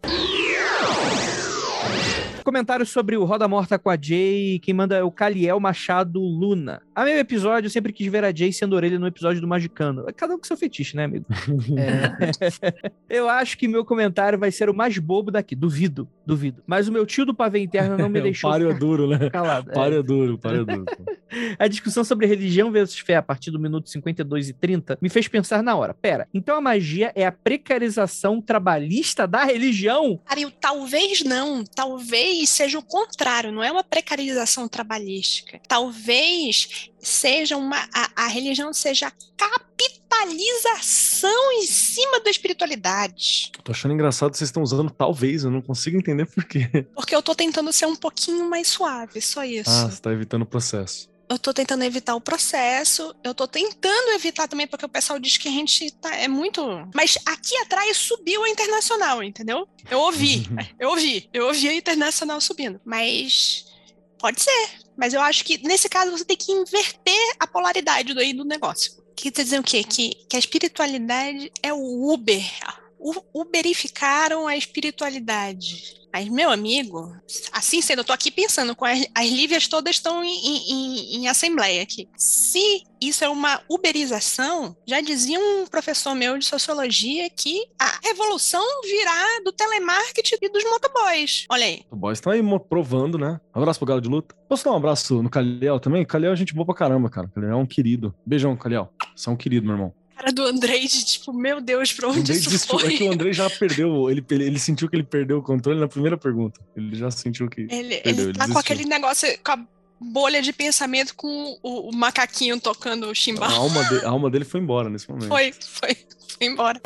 Comentário sobre o Roda Morta com a Jay. Quem manda é o Caliel Machado Luna. A meu episódio, eu sempre quis ver a Jay sendo orelha no episódio do Magicano. Cada um com seu fetiche, né, amigo? É. eu acho que meu comentário vai ser o mais bobo daqui. Duvido, duvido. Mas o meu tio do pavê interno não me o deixou páreo é duro, né? calado. É. Páreo é duro, páreo é duro. A discussão sobre religião versus fé a partir do minuto 52 e 30 me fez pensar na hora. Pera, então a magia é a precarização trabalhista da religião? Cara, o talvez não, talvez seja o contrário, não é uma precarização trabalhística. Talvez seja uma a, a religião seja a capitalização em cima da espiritualidade. Tô achando engraçado vocês estão usando talvez, eu não consigo entender por quê. Porque eu tô tentando ser um pouquinho mais suave, só isso. Ah, você tá evitando o processo. Eu tô tentando evitar o processo, eu tô tentando evitar também, porque o pessoal diz que a gente tá, é muito. Mas aqui atrás subiu a internacional, entendeu? Eu ouvi, eu ouvi, eu ouvi a internacional subindo. Mas pode ser. Mas eu acho que nesse caso você tem que inverter a polaridade do, do negócio. Que quer dizer o quê? Que, que a espiritualidade é o Uber. Uberificaram a espiritualidade. Mas, meu amigo, assim sendo, eu tô aqui pensando, com as, as lívias todas estão em, em- em- em assembleia aqui. Se isso é uma uberização, já dizia um professor meu de sociologia que a revolução virá do telemarketing e dos motoboys. Olha aí. O boys tá aí provando, né? Abraço pro Galo de Luta. Posso dar um abraço no Caliel também? Caliel é gente boa pra caramba, cara. Caliel é um querido. Beijão, Caliel. Você é um querido, meu irmão. Cara do Andrei, de tipo, meu Deus, pra onde isso desistiu. foi? É que o Andrei já perdeu. Ele, ele, ele sentiu que ele perdeu o controle na primeira pergunta. Ele já sentiu que. Ele, Perdeu, ele ele tá com desistiu. aquele negócio, com a bolha de pensamento com o, o macaquinho tocando o A chimbal. alma, de- a alma dele foi embora nesse momento. Foi, foi, foi embora.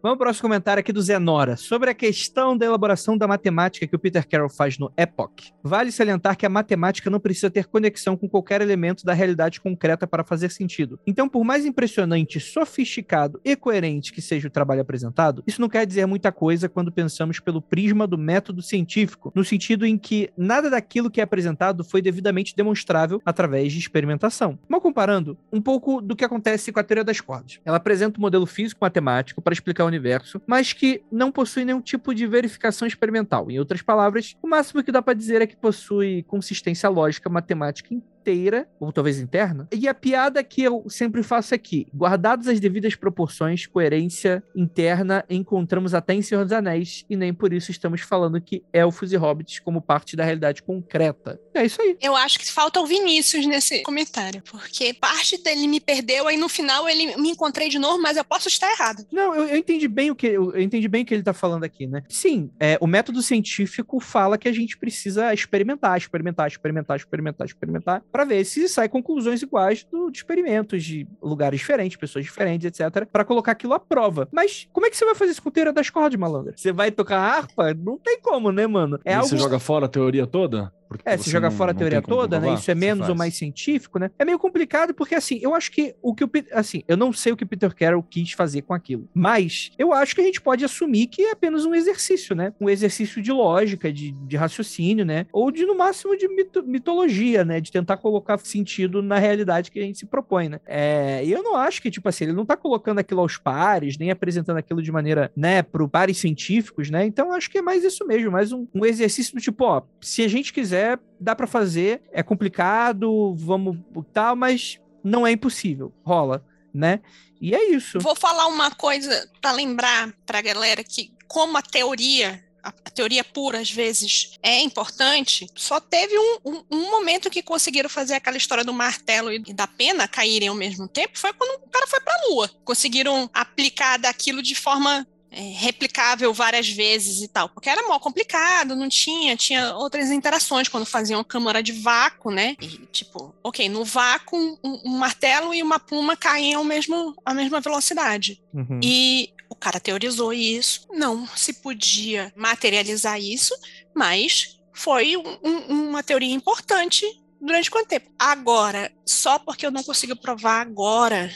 Vamos pro próximo comentário aqui do Zenora, sobre a questão da elaboração da matemática que o Peter Carroll faz no Epoch. Vale salientar que a matemática não precisa ter conexão com qualquer elemento da realidade concreta para fazer sentido. Então, por mais impressionante, sofisticado e coerente que seja o trabalho apresentado, isso não quer dizer muita coisa quando pensamos pelo prisma do método científico, no sentido em que nada daquilo que é apresentado foi devidamente demonstrável através de experimentação. Mal comparando, um pouco do que acontece com a teoria das cordas. Ela apresenta um modelo físico-matemático para explicar o universo, mas que não possui nenhum tipo de verificação experimental. Em outras palavras, o máximo que dá para dizer é que possui consistência lógica matemática inteira, ou talvez interna. E a piada que eu sempre faço aqui, guardadas as devidas proporções, coerência interna, encontramos até em Senhor dos Anéis, e nem por isso estamos falando que elfos e hobbits como parte da realidade concreta. É isso aí. Eu acho que falta o Vinícius nesse comentário, porque parte dele me perdeu, aí no final ele me encontrei de novo, mas eu posso estar errado. Não, eu, eu entendi bem o que eu, entendi bem o que ele tá falando aqui, né? Sim, é, o método científico fala que a gente precisa experimentar, experimentar, experimentar, experimentar, experimentar, para ver se sai conclusões iguais do, de experimentos de lugares diferentes, pessoas diferentes, etc, para colocar aquilo à prova. Mas como é que você vai fazer isso com teoria das cordas, malandro? Você vai tocar harpa? Não tem como, né, mano? É É algo Você joga fora a teoria toda? Porque é, se você joga fora a teoria toda, né? Isso é menos ou mais científico, né? É meio complicado porque assim, eu acho que o que o assim, eu não sei o que o Peter Carroll quis fazer com aquilo, mas eu acho que a gente pode assumir que é apenas um exercício, né? Um exercício de lógica, de, de raciocínio, né? Ou de no máximo de mito- mitologia, né? De tentar colocar sentido na realidade que a gente se propõe, né? É, e eu não acho que tipo assim, ele não tá colocando aquilo aos pares, nem apresentando aquilo de maneira, né, pro pares científicos, né? Então eu acho que é mais isso mesmo, mais um, um exercício do tipo, ó, se a gente quiser, dá pra fazer, é complicado, vamos tal, mas não é impossível, rola, né? E é isso. Vou falar uma coisa para lembrar para a galera que, como a teoria, a, a teoria pura às vezes é importante, só teve um, um- um momento que conseguiram fazer aquela história do martelo e da pena caírem ao mesmo tempo, foi quando o cara foi para a Lua. Conseguiram aplicar daquilo de forma é, replicável várias vezes e tal, porque era mal complicado, não tinha, tinha outras interações quando faziam câmara de vácuo, né? E tipo, ok, no vácuo um, um martelo e uma pluma caem ao mesmo, à mesma velocidade. Uhum. E o cara teorizou isso, não se podia materializar isso, mas foi um- um- uma teoria importante durante quanto tempo? Agora, só porque eu não consigo provar agora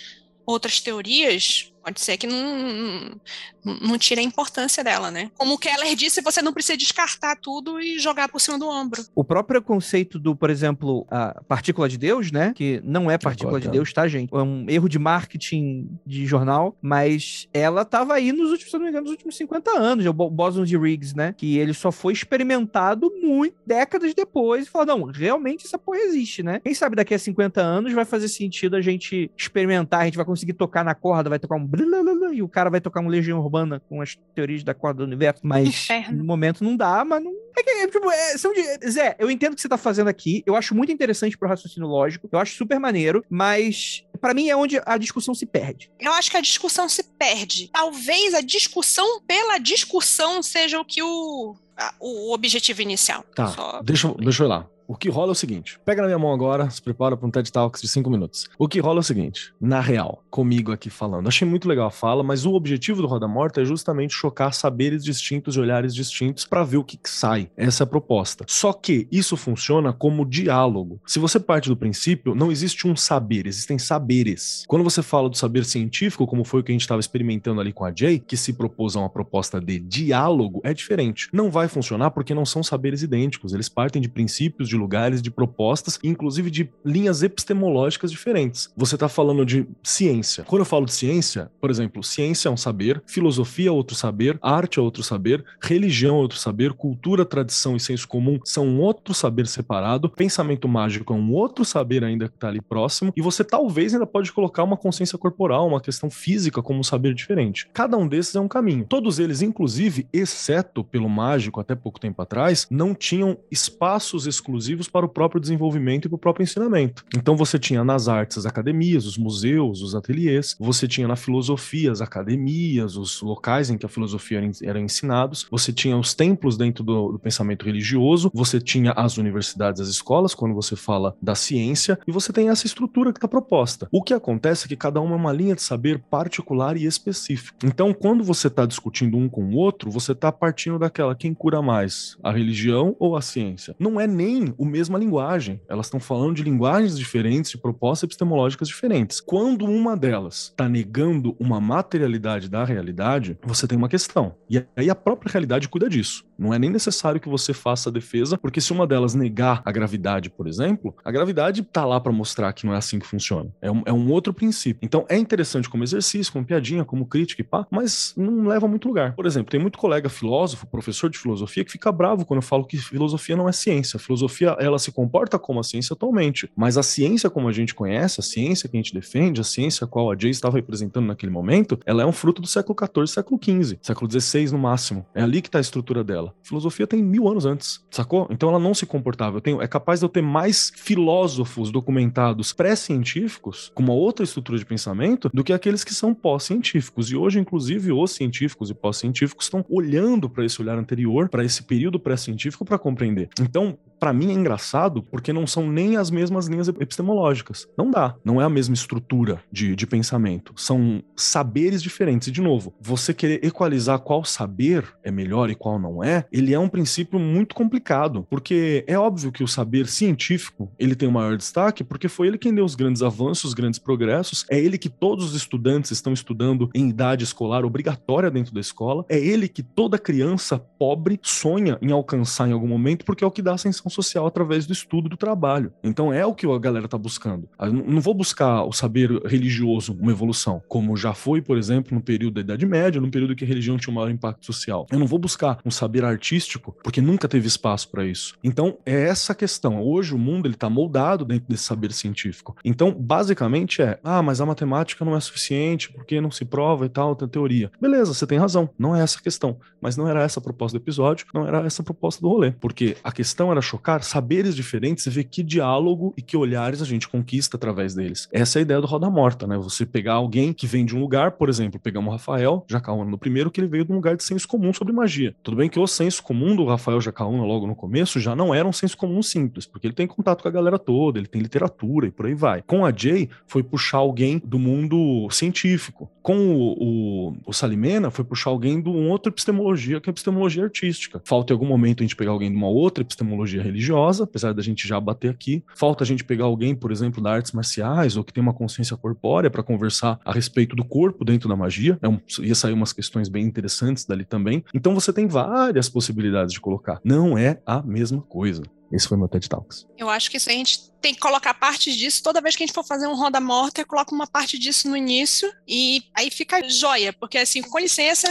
outras teorias, pode ser que não, não, não tire a importância dela, né? Como o Keller disse, você não precisa descartar tudo e jogar por cima do ombro. O próprio conceito do, por exemplo, a partícula de Deus, né? Que não é partícula de. Deus, tá, gente? É um erro de marketing de jornal, mas ela tava aí nos últimos, se eu não me engano, nos últimos 50 anos, o Bo- Boson de Riggs, né? Que ele só foi experimentado muito décadas depois e falou: não, realmente essa porra existe, né? Quem sabe daqui a 50 anos vai fazer sentido a gente experimentar, a gente vai conseguir tocar na corda, vai tocar um blablabla, e o cara vai tocar um Legião Urbana com as teorias da corda do universo, mas Inferno. no momento não dá, mas não. É que, é, tipo, é, são de... Zé, eu entendo o que você tá fazendo aqui, eu acho muito interessante pro raciocínio lógico, eu acho super maneiro, mas pra mim é onde a discussão se perde. Eu acho que a discussão se perde. Talvez a discussão pela discussão seja o que o, o objetivo inicial. Tá, Só- deixa, deixa eu ir lá. O que rola é o seguinte: pega na minha mão agora, se prepara para um TED Talks de 5 minutos. O que rola é o seguinte, na real, comigo aqui falando. Achei muito legal a fala, mas o objetivo do Roda Morta é justamente chocar saberes distintos e olhares distintos para ver o que, que sai. Essa é a proposta. Só que isso funciona como diálogo. Se você parte do princípio, não existe um saber, existem saberes. Quando você fala do saber científico, como foi o que a gente estava experimentando ali com a Jay, que se propôs a uma proposta de diálogo, é diferente. Não vai funcionar porque não são saberes idênticos. Eles partem de princípios, de lugares, de propostas, inclusive de linhas epistemológicas diferentes. Você está falando de ciência. Quando eu falo de ciência, por exemplo, ciência é um saber, filosofia é outro saber, arte é outro saber, religião é outro saber, cultura, tradição e senso comum são um outro saber separado, pensamento mágico é um outro saber ainda que está ali próximo, e você talvez ainda pode colocar uma consciência corporal, uma questão física como um saber diferente. Cada um desses é um caminho. Todos eles, inclusive, exceto pelo mágico até pouco tempo atrás, não tinham espaços exclusivos para o próprio desenvolvimento e para o próprio ensinamento. Então você tinha nas artes as academias, os museus, os ateliês, você tinha na filosofia as academias, os locais em que a filosofia era, era ensinados, você tinha os templos dentro do, do pensamento religioso, você tinha as universidades, as escolas, quando você fala da ciência, e você tem essa estrutura que está proposta. O que acontece é que cada uma é uma linha de saber particular e específica. Então, quando você está discutindo um com o outro, você está partindo daquela quem cura mais, a religião ou a ciência. Não é nem a mesma linguagem. Elas estão falando de linguagens diferentes, de propostas epistemológicas diferentes. Quando uma delas está negando uma materialidade da realidade, você tem uma questão. E aí a própria realidade cuida disso. Não é nem necessário que você faça a defesa, porque se uma delas negar a gravidade, por exemplo, a gravidade tá lá para mostrar que não é assim que funciona. É um, é um outro princípio. Então é interessante como exercício, como piadinha, como crítica e pá, mas não leva a muito lugar. Por exemplo, tem muito colega filósofo, professor de filosofia, que fica bravo quando eu falo que filosofia não é ciência. A filosofia, ela se comporta como a ciência atualmente, mas a ciência como a gente conhece, a ciência que a gente defende, a ciência a qual a Jay estava representando naquele momento, ela é um fruto do século XIV, século XV, século XVI no máximo. É ali que está a estrutura dela. A filosofia tem mil anos antes, sacou? Então ela não se comportava. Eu tenho, é capaz de eu ter mais filósofos documentados pré-científicos, com uma outra estrutura de pensamento, do que aqueles que são pós-científicos. E hoje, inclusive, os científicos e pós-científicos estão olhando para esse olhar anterior, para esse período pré-científico, para compreender. Então, para mim é engraçado porque não são nem as mesmas linhas epistemológicas. Não dá. Não é a mesma estrutura de, de pensamento. São saberes diferentes. E, de novo, você querer equalizar qual saber é melhor e qual não é, ele é um princípio muito complicado. Porque é óbvio que o saber científico ele tem o maior destaque porque foi ele quem deu os grandes avanços, os grandes progressos. É ele que todos os estudantes estão estudando em idade escolar obrigatória dentro da escola. É ele que toda criança pobre sonha em alcançar em algum momento porque é o que dá ascensão social através do estudo do trabalho. Então é o que a galera tá buscando. Eu não vou buscar o saber religioso, uma evolução, como já foi, por exemplo, no período da Idade Média, no período que a religião tinha um maior impacto social. Eu não vou buscar um saber artístico, porque nunca teve espaço para isso. Então é essa questão. Hoje o mundo ele tá moldado dentro desse saber científico. Então, basicamente é: ah, mas a matemática não é suficiente porque não se prova e tal, tem teoria. Beleza, você tem razão. Não é essa a questão. Mas não era essa a proposta do episódio, não era essa a proposta do rolê. Porque a questão era chocar saberes diferentes e ver que diálogo e que olhares a gente conquista através deles. Essa é a ideia do Roda Morta, né? Você pegar alguém que vem de um lugar, por exemplo, pegamos o Rafael Jacaúna no primeiro, que ele veio de um lugar de senso comum sobre magia. Tudo bem que o senso comum do Rafael Jacaúna logo no começo já não era um senso comum simples, porque ele tem contato com a galera toda, ele tem literatura e por aí vai. Com a Jay, foi puxar alguém do mundo científico. Com o, o, o Salimena, foi puxar alguém de uma outra epistemologia, que é a epistemologia artística. Falta em algum momento a gente pegar alguém de uma outra epistemologia religiosa, apesar da gente já bater aqui. Falta a gente pegar alguém, por exemplo, da artes marciais, ou que tem uma consciência corpórea para conversar a respeito do corpo dentro da magia. É um, ia sair umas questões bem interessantes dali também. Então você tem várias possibilidades de colocar. Não é a mesma coisa. Esse foi meu TED Talks. Eu acho que isso a gente tem que colocar partes disso. Toda vez que a gente for fazer um roda morta, eu coloco uma parte disso no início e aí fica joia, porque assim, com licença,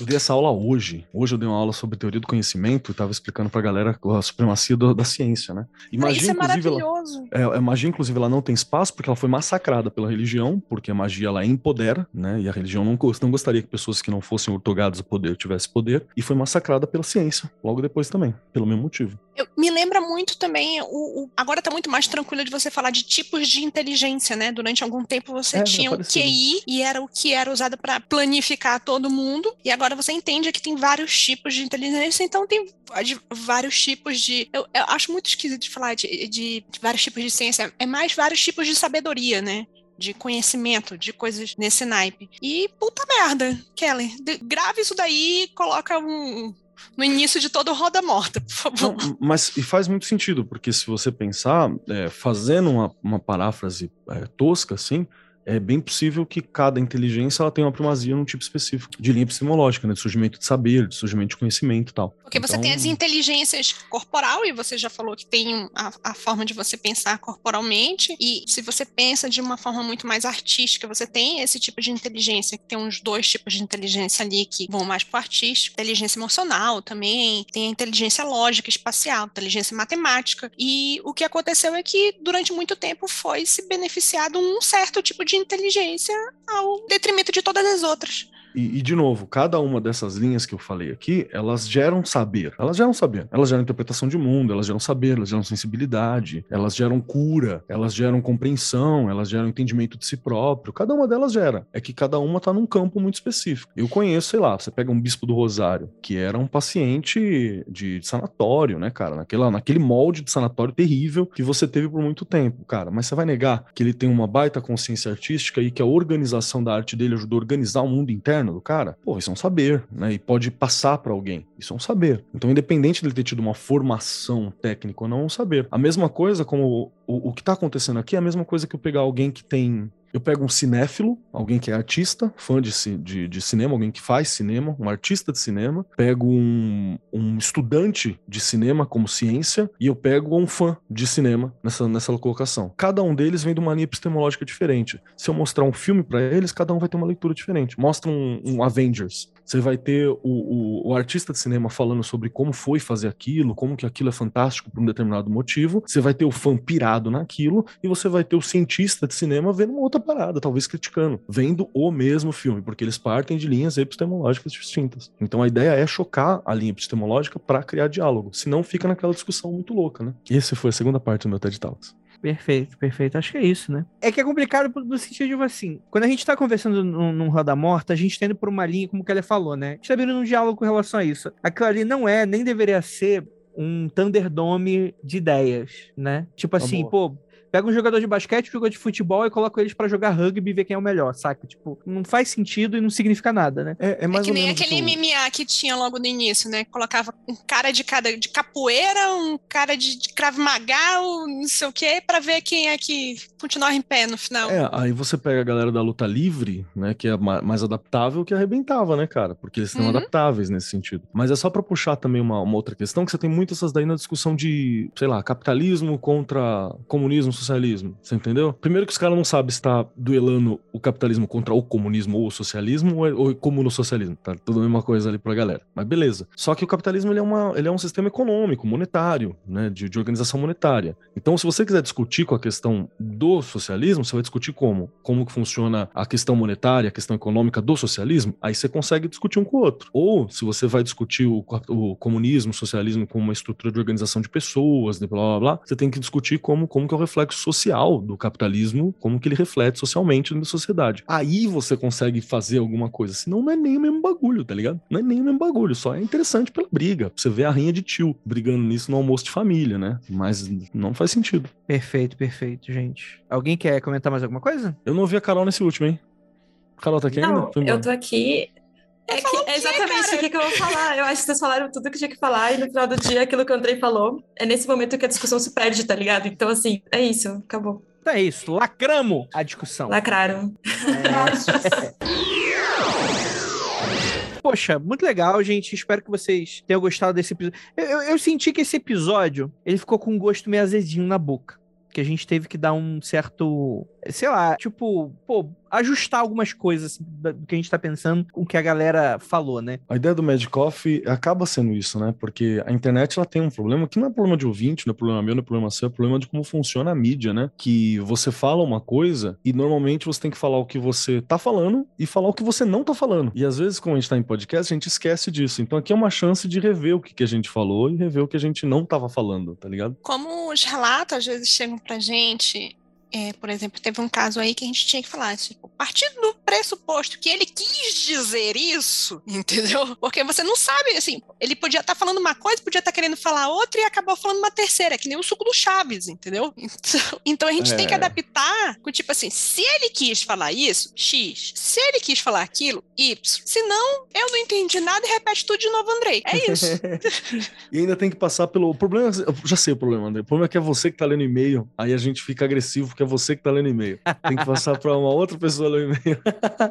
eu dei essa aula hoje. Hoje eu dei uma aula sobre teoria do conhecimento e estava explicando para a galera a supremacia do, da ciência, né? E magia, isso é maravilhoso. Ela, é, a magia, inclusive, ela não tem espaço porque ela foi massacrada pela religião, porque a magia ela empodera, né? E a religião não, não gostaria que pessoas que não fossem ortogadas ao poder tivessem poder. E foi massacrada pela ciência, logo depois também, pelo mesmo motivo. Eu, me lembra muito também, o, o agora está muito mais tranquilo de você falar de tipos de inteligência, né? Durante algum tempo você é, tinha o QI e era o que era usado para planificar todo mundo, e agora você entende que tem vários tipos de inteligência, então tem vários tipos de. Eu, eu acho muito esquisito de falar de, de, de vários tipos de ciência, é mais vários tipos de sabedoria, né? de conhecimento, de coisas nesse naipe. E puta merda, Kelly, grave isso daí, coloca um, no início de todo Roda Morta, por favor. Não, mas e faz muito sentido, porque se você pensar, é, fazendo uma, uma paráfrase é, tosca assim, é bem possível que cada inteligência ela tenha uma primazia num tipo específico de linha epistemológica, né? De surgimento de saber, de surgimento de conhecimento e tal. Porque então... você tem as inteligências corporal, e você já falou que tem a, a, forma de você pensar corporalmente, e se você pensa de uma forma muito mais artística, você tem esse tipo de inteligência, que tem uns dois tipos de inteligência ali que vão mais pro artístico, inteligência emocional também, tem a inteligência lógica, espacial, inteligência matemática, e o que aconteceu é que durante muito tempo foi se beneficiado um certo tipo de inteligência ao detrimento de todas as outras. E, e, de novo, cada uma dessas linhas que eu falei aqui, elas geram saber. Elas geram saber. Elas geram interpretação de mundo, elas geram saber, elas geram sensibilidade, elas geram cura, elas geram compreensão, elas geram entendimento de si próprio. Cada uma delas gera. É que cada uma tá num campo muito específico. Eu conheço, sei lá, você pega um bispo do Rosário, que era um paciente de, de sanatório, né, cara? Naquela, naquele molde de sanatório terrível que você teve por muito tempo, cara. Mas você vai negar que ele tem uma baita consciência artística e que a organização da arte dele ajudou a organizar o mundo interno? Interno do cara, pô, isso é um saber, né? E pode passar para alguém. Isso é um saber. Então, independente dele ter tido uma formação técnica ou não, é um saber. A mesma coisa como o, o que tá acontecendo aqui é a mesma coisa que eu pegar alguém que tem eu pego um cinéfilo, alguém que é artista, fã de, de, de, cinema, alguém que faz cinema, um artista de cinema, pego um, um estudante de cinema como ciência e eu pego um fã de cinema nessa, nessa colocação. Cada um deles vem de uma linha epistemológica diferente. Se eu mostrar um filme para eles, cada um vai ter uma leitura diferente. Mostra um, um Avengers. Você vai ter o, o, o, artista de cinema falando sobre como foi fazer aquilo, como que aquilo é fantástico por um determinado motivo. Você vai ter o fã pirado naquilo e você vai ter o cientista de cinema vendo uma outra parada, talvez criticando, vendo o mesmo filme, porque eles partem de linhas epistemológicas distintas. Então a ideia é chocar a linha epistemológica para criar diálogo, senão fica naquela discussão muito louca, né? Essa foi a segunda parte do meu TED Talks. Perfeito, perfeito. Acho que é isso, né? É que é complicado no sentido de assim, quando a gente tá conversando num, num Roda Morta, a gente tá indo por uma linha, como que ela falou, né? A gente tá vendo um diálogo com relação a isso. Aquilo ali não é, nem deveria ser um Thunderdome de ideias, né? Tipo assim, Amor. pô, Pega um jogador de basquete, um jogador de futebol e coloca eles para jogar rugby e ver quem é o melhor, saca? Tipo, não faz sentido e não significa nada, né? É, é mais é que nem aquele MMA que tinha logo no início, né? Colocava um cara de cada de capoeira, um cara de, de Krav Maga, um não sei o quê, pra ver quem é que continuava em pé no final. É, aí você pega a galera da luta livre, né? Que é mais adaptável, que arrebentava, né, cara? Porque eles são uhum. adaptáveis nesse sentido. Mas é só pra puxar também uma, uma outra questão, que você tem muito essas daí na discussão de, sei lá, capitalismo contra comunismo socialismo? Você entendeu? Primeiro que os caras não sabem se tá duelando o capitalismo contra o comunismo ou o socialismo ou, é, ou como no socialismo. Tá tudo a mesma coisa ali pra galera. Mas beleza. Só que o capitalismo ele é, uma, ele é um sistema econômico, monetário, né? De, de organização monetária. Então, se você quiser discutir com a questão do socialismo, você vai discutir como? Como que funciona a questão monetária, a questão econômica do socialismo, aí você consegue discutir um com o outro. Ou, se você vai discutir o, o comunismo, o socialismo como uma estrutura de organização de pessoas, de blá blá blá, você tem que discutir como, como que é o reflexo social do capitalismo, como que ele reflete socialmente na sociedade. Aí você consegue fazer alguma coisa, senão não é nem o mesmo bagulho, tá ligado? Não é nem o mesmo bagulho, só é interessante pela briga. Você vê a rinha de tio brigando nisso no almoço de família, né? Mas não faz sentido. Perfeito, perfeito, gente. Alguém quer comentar mais alguma coisa? Eu não ouvi a Carol nesse último, hein? Carol tá aqui não, ainda? Eu tô aqui. É, que, é exatamente o que, que eu vou falar. Eu acho que vocês falaram tudo que tinha que falar, e no final do dia, aquilo que o Andrei falou, é nesse momento que a discussão se perde, tá ligado? Então, assim, é isso, acabou. Então é isso, lacramos a discussão. Lacraram. É. Poxa, muito legal, gente. Espero que vocês tenham gostado desse episódio. Eu, eu, eu senti que esse episódio ele ficou com um gosto meio azedinho na boca. Que a gente teve que dar um certo. Sei lá, tipo, pô, ajustar algumas coisas assim, do que a gente tá pensando com o que a galera falou, né? A ideia do Mad Coffee acaba sendo isso, né? Porque a internet ela tem um problema que não é problema de ouvinte, não é problema meu, não é problema seu, é problema de como funciona a mídia, né? Que você fala uma coisa e normalmente você tem que falar o que você tá falando e falar o que você não tá falando. E às vezes, como a gente tá em podcast, a gente esquece disso. Então aqui é uma chance de rever o que, que a gente falou e rever o que a gente não tava falando, tá ligado? Como os relatos às vezes chegam pra gente é, por exemplo, teve um caso aí que a gente tinha que falar, tipo, partindo do pressuposto que ele quis dizer isso, entendeu? Porque você não sabe, assim, ele podia estar tá falando uma coisa, podia estar tá querendo falar outra e acabou falando uma terceira, que nem o suco do Chaves, entendeu? Então, então a gente é. tem que é. adaptar com, tipo assim, se ele quis falar isso, X. Se ele quis falar aquilo, Y. Se não, eu não entendi nada e repete tudo de novo, Andrei. É isso. e ainda tem que passar pelo. O problema, eu já sei o problema, Andrei. O problema é que é você que tá lendo e-mail, aí a gente fica agressivo porque é você que tá lendo e-mail. Tem que passar para uma outra pessoa ler e-mail.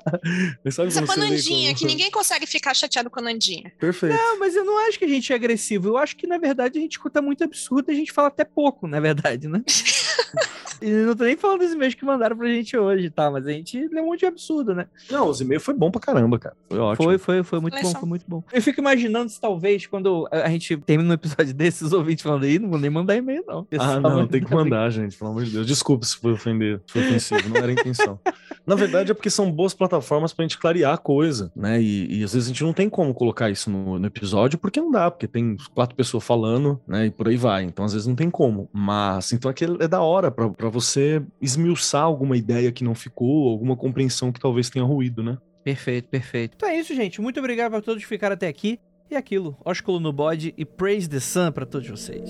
sabe Essa com a Nandinha, como... que ninguém consegue ficar chateado com a Nandinha. Perfeito. Não, mas eu não acho que a gente é agressivo. Eu acho que, na verdade, a gente escuta muito absurdo e a gente fala até pouco, na verdade, né? E não tô nem falando dos e-mails que mandaram pra gente hoje, tá? Mas a gente leu um monte de absurdo, né? Não, os e-mails foi bom pra caramba, cara. Foi ótimo. Foi, foi, foi muito bom, foi muito bom. Eu fico imaginando se talvez, quando a gente termina um episódio desses, os ouvintes falando aí, não vou nem mandar e-mail, não. Ah, não, tem que mandar, gente, pelo amor de Deus. Desculpa se foi ofender, foi ofensivo, não era a intenção. Na verdade, é porque são boas plataformas pra gente clarear a coisa, né? E, e às vezes a gente não tem como colocar isso no, no, episódio, porque não dá, porque tem quatro pessoas falando, né? E por aí vai. Então, às vezes não tem como. Mas, então aqui é da hora pra, pra você esmiuçar alguma ideia que não ficou, alguma compreensão que talvez tenha ruído, né? Perfeito, perfeito. Então é isso, gente. Muito obrigado a todos que ficaram até aqui. E aquilo, ósculo no bode e praise the sun para todos vocês.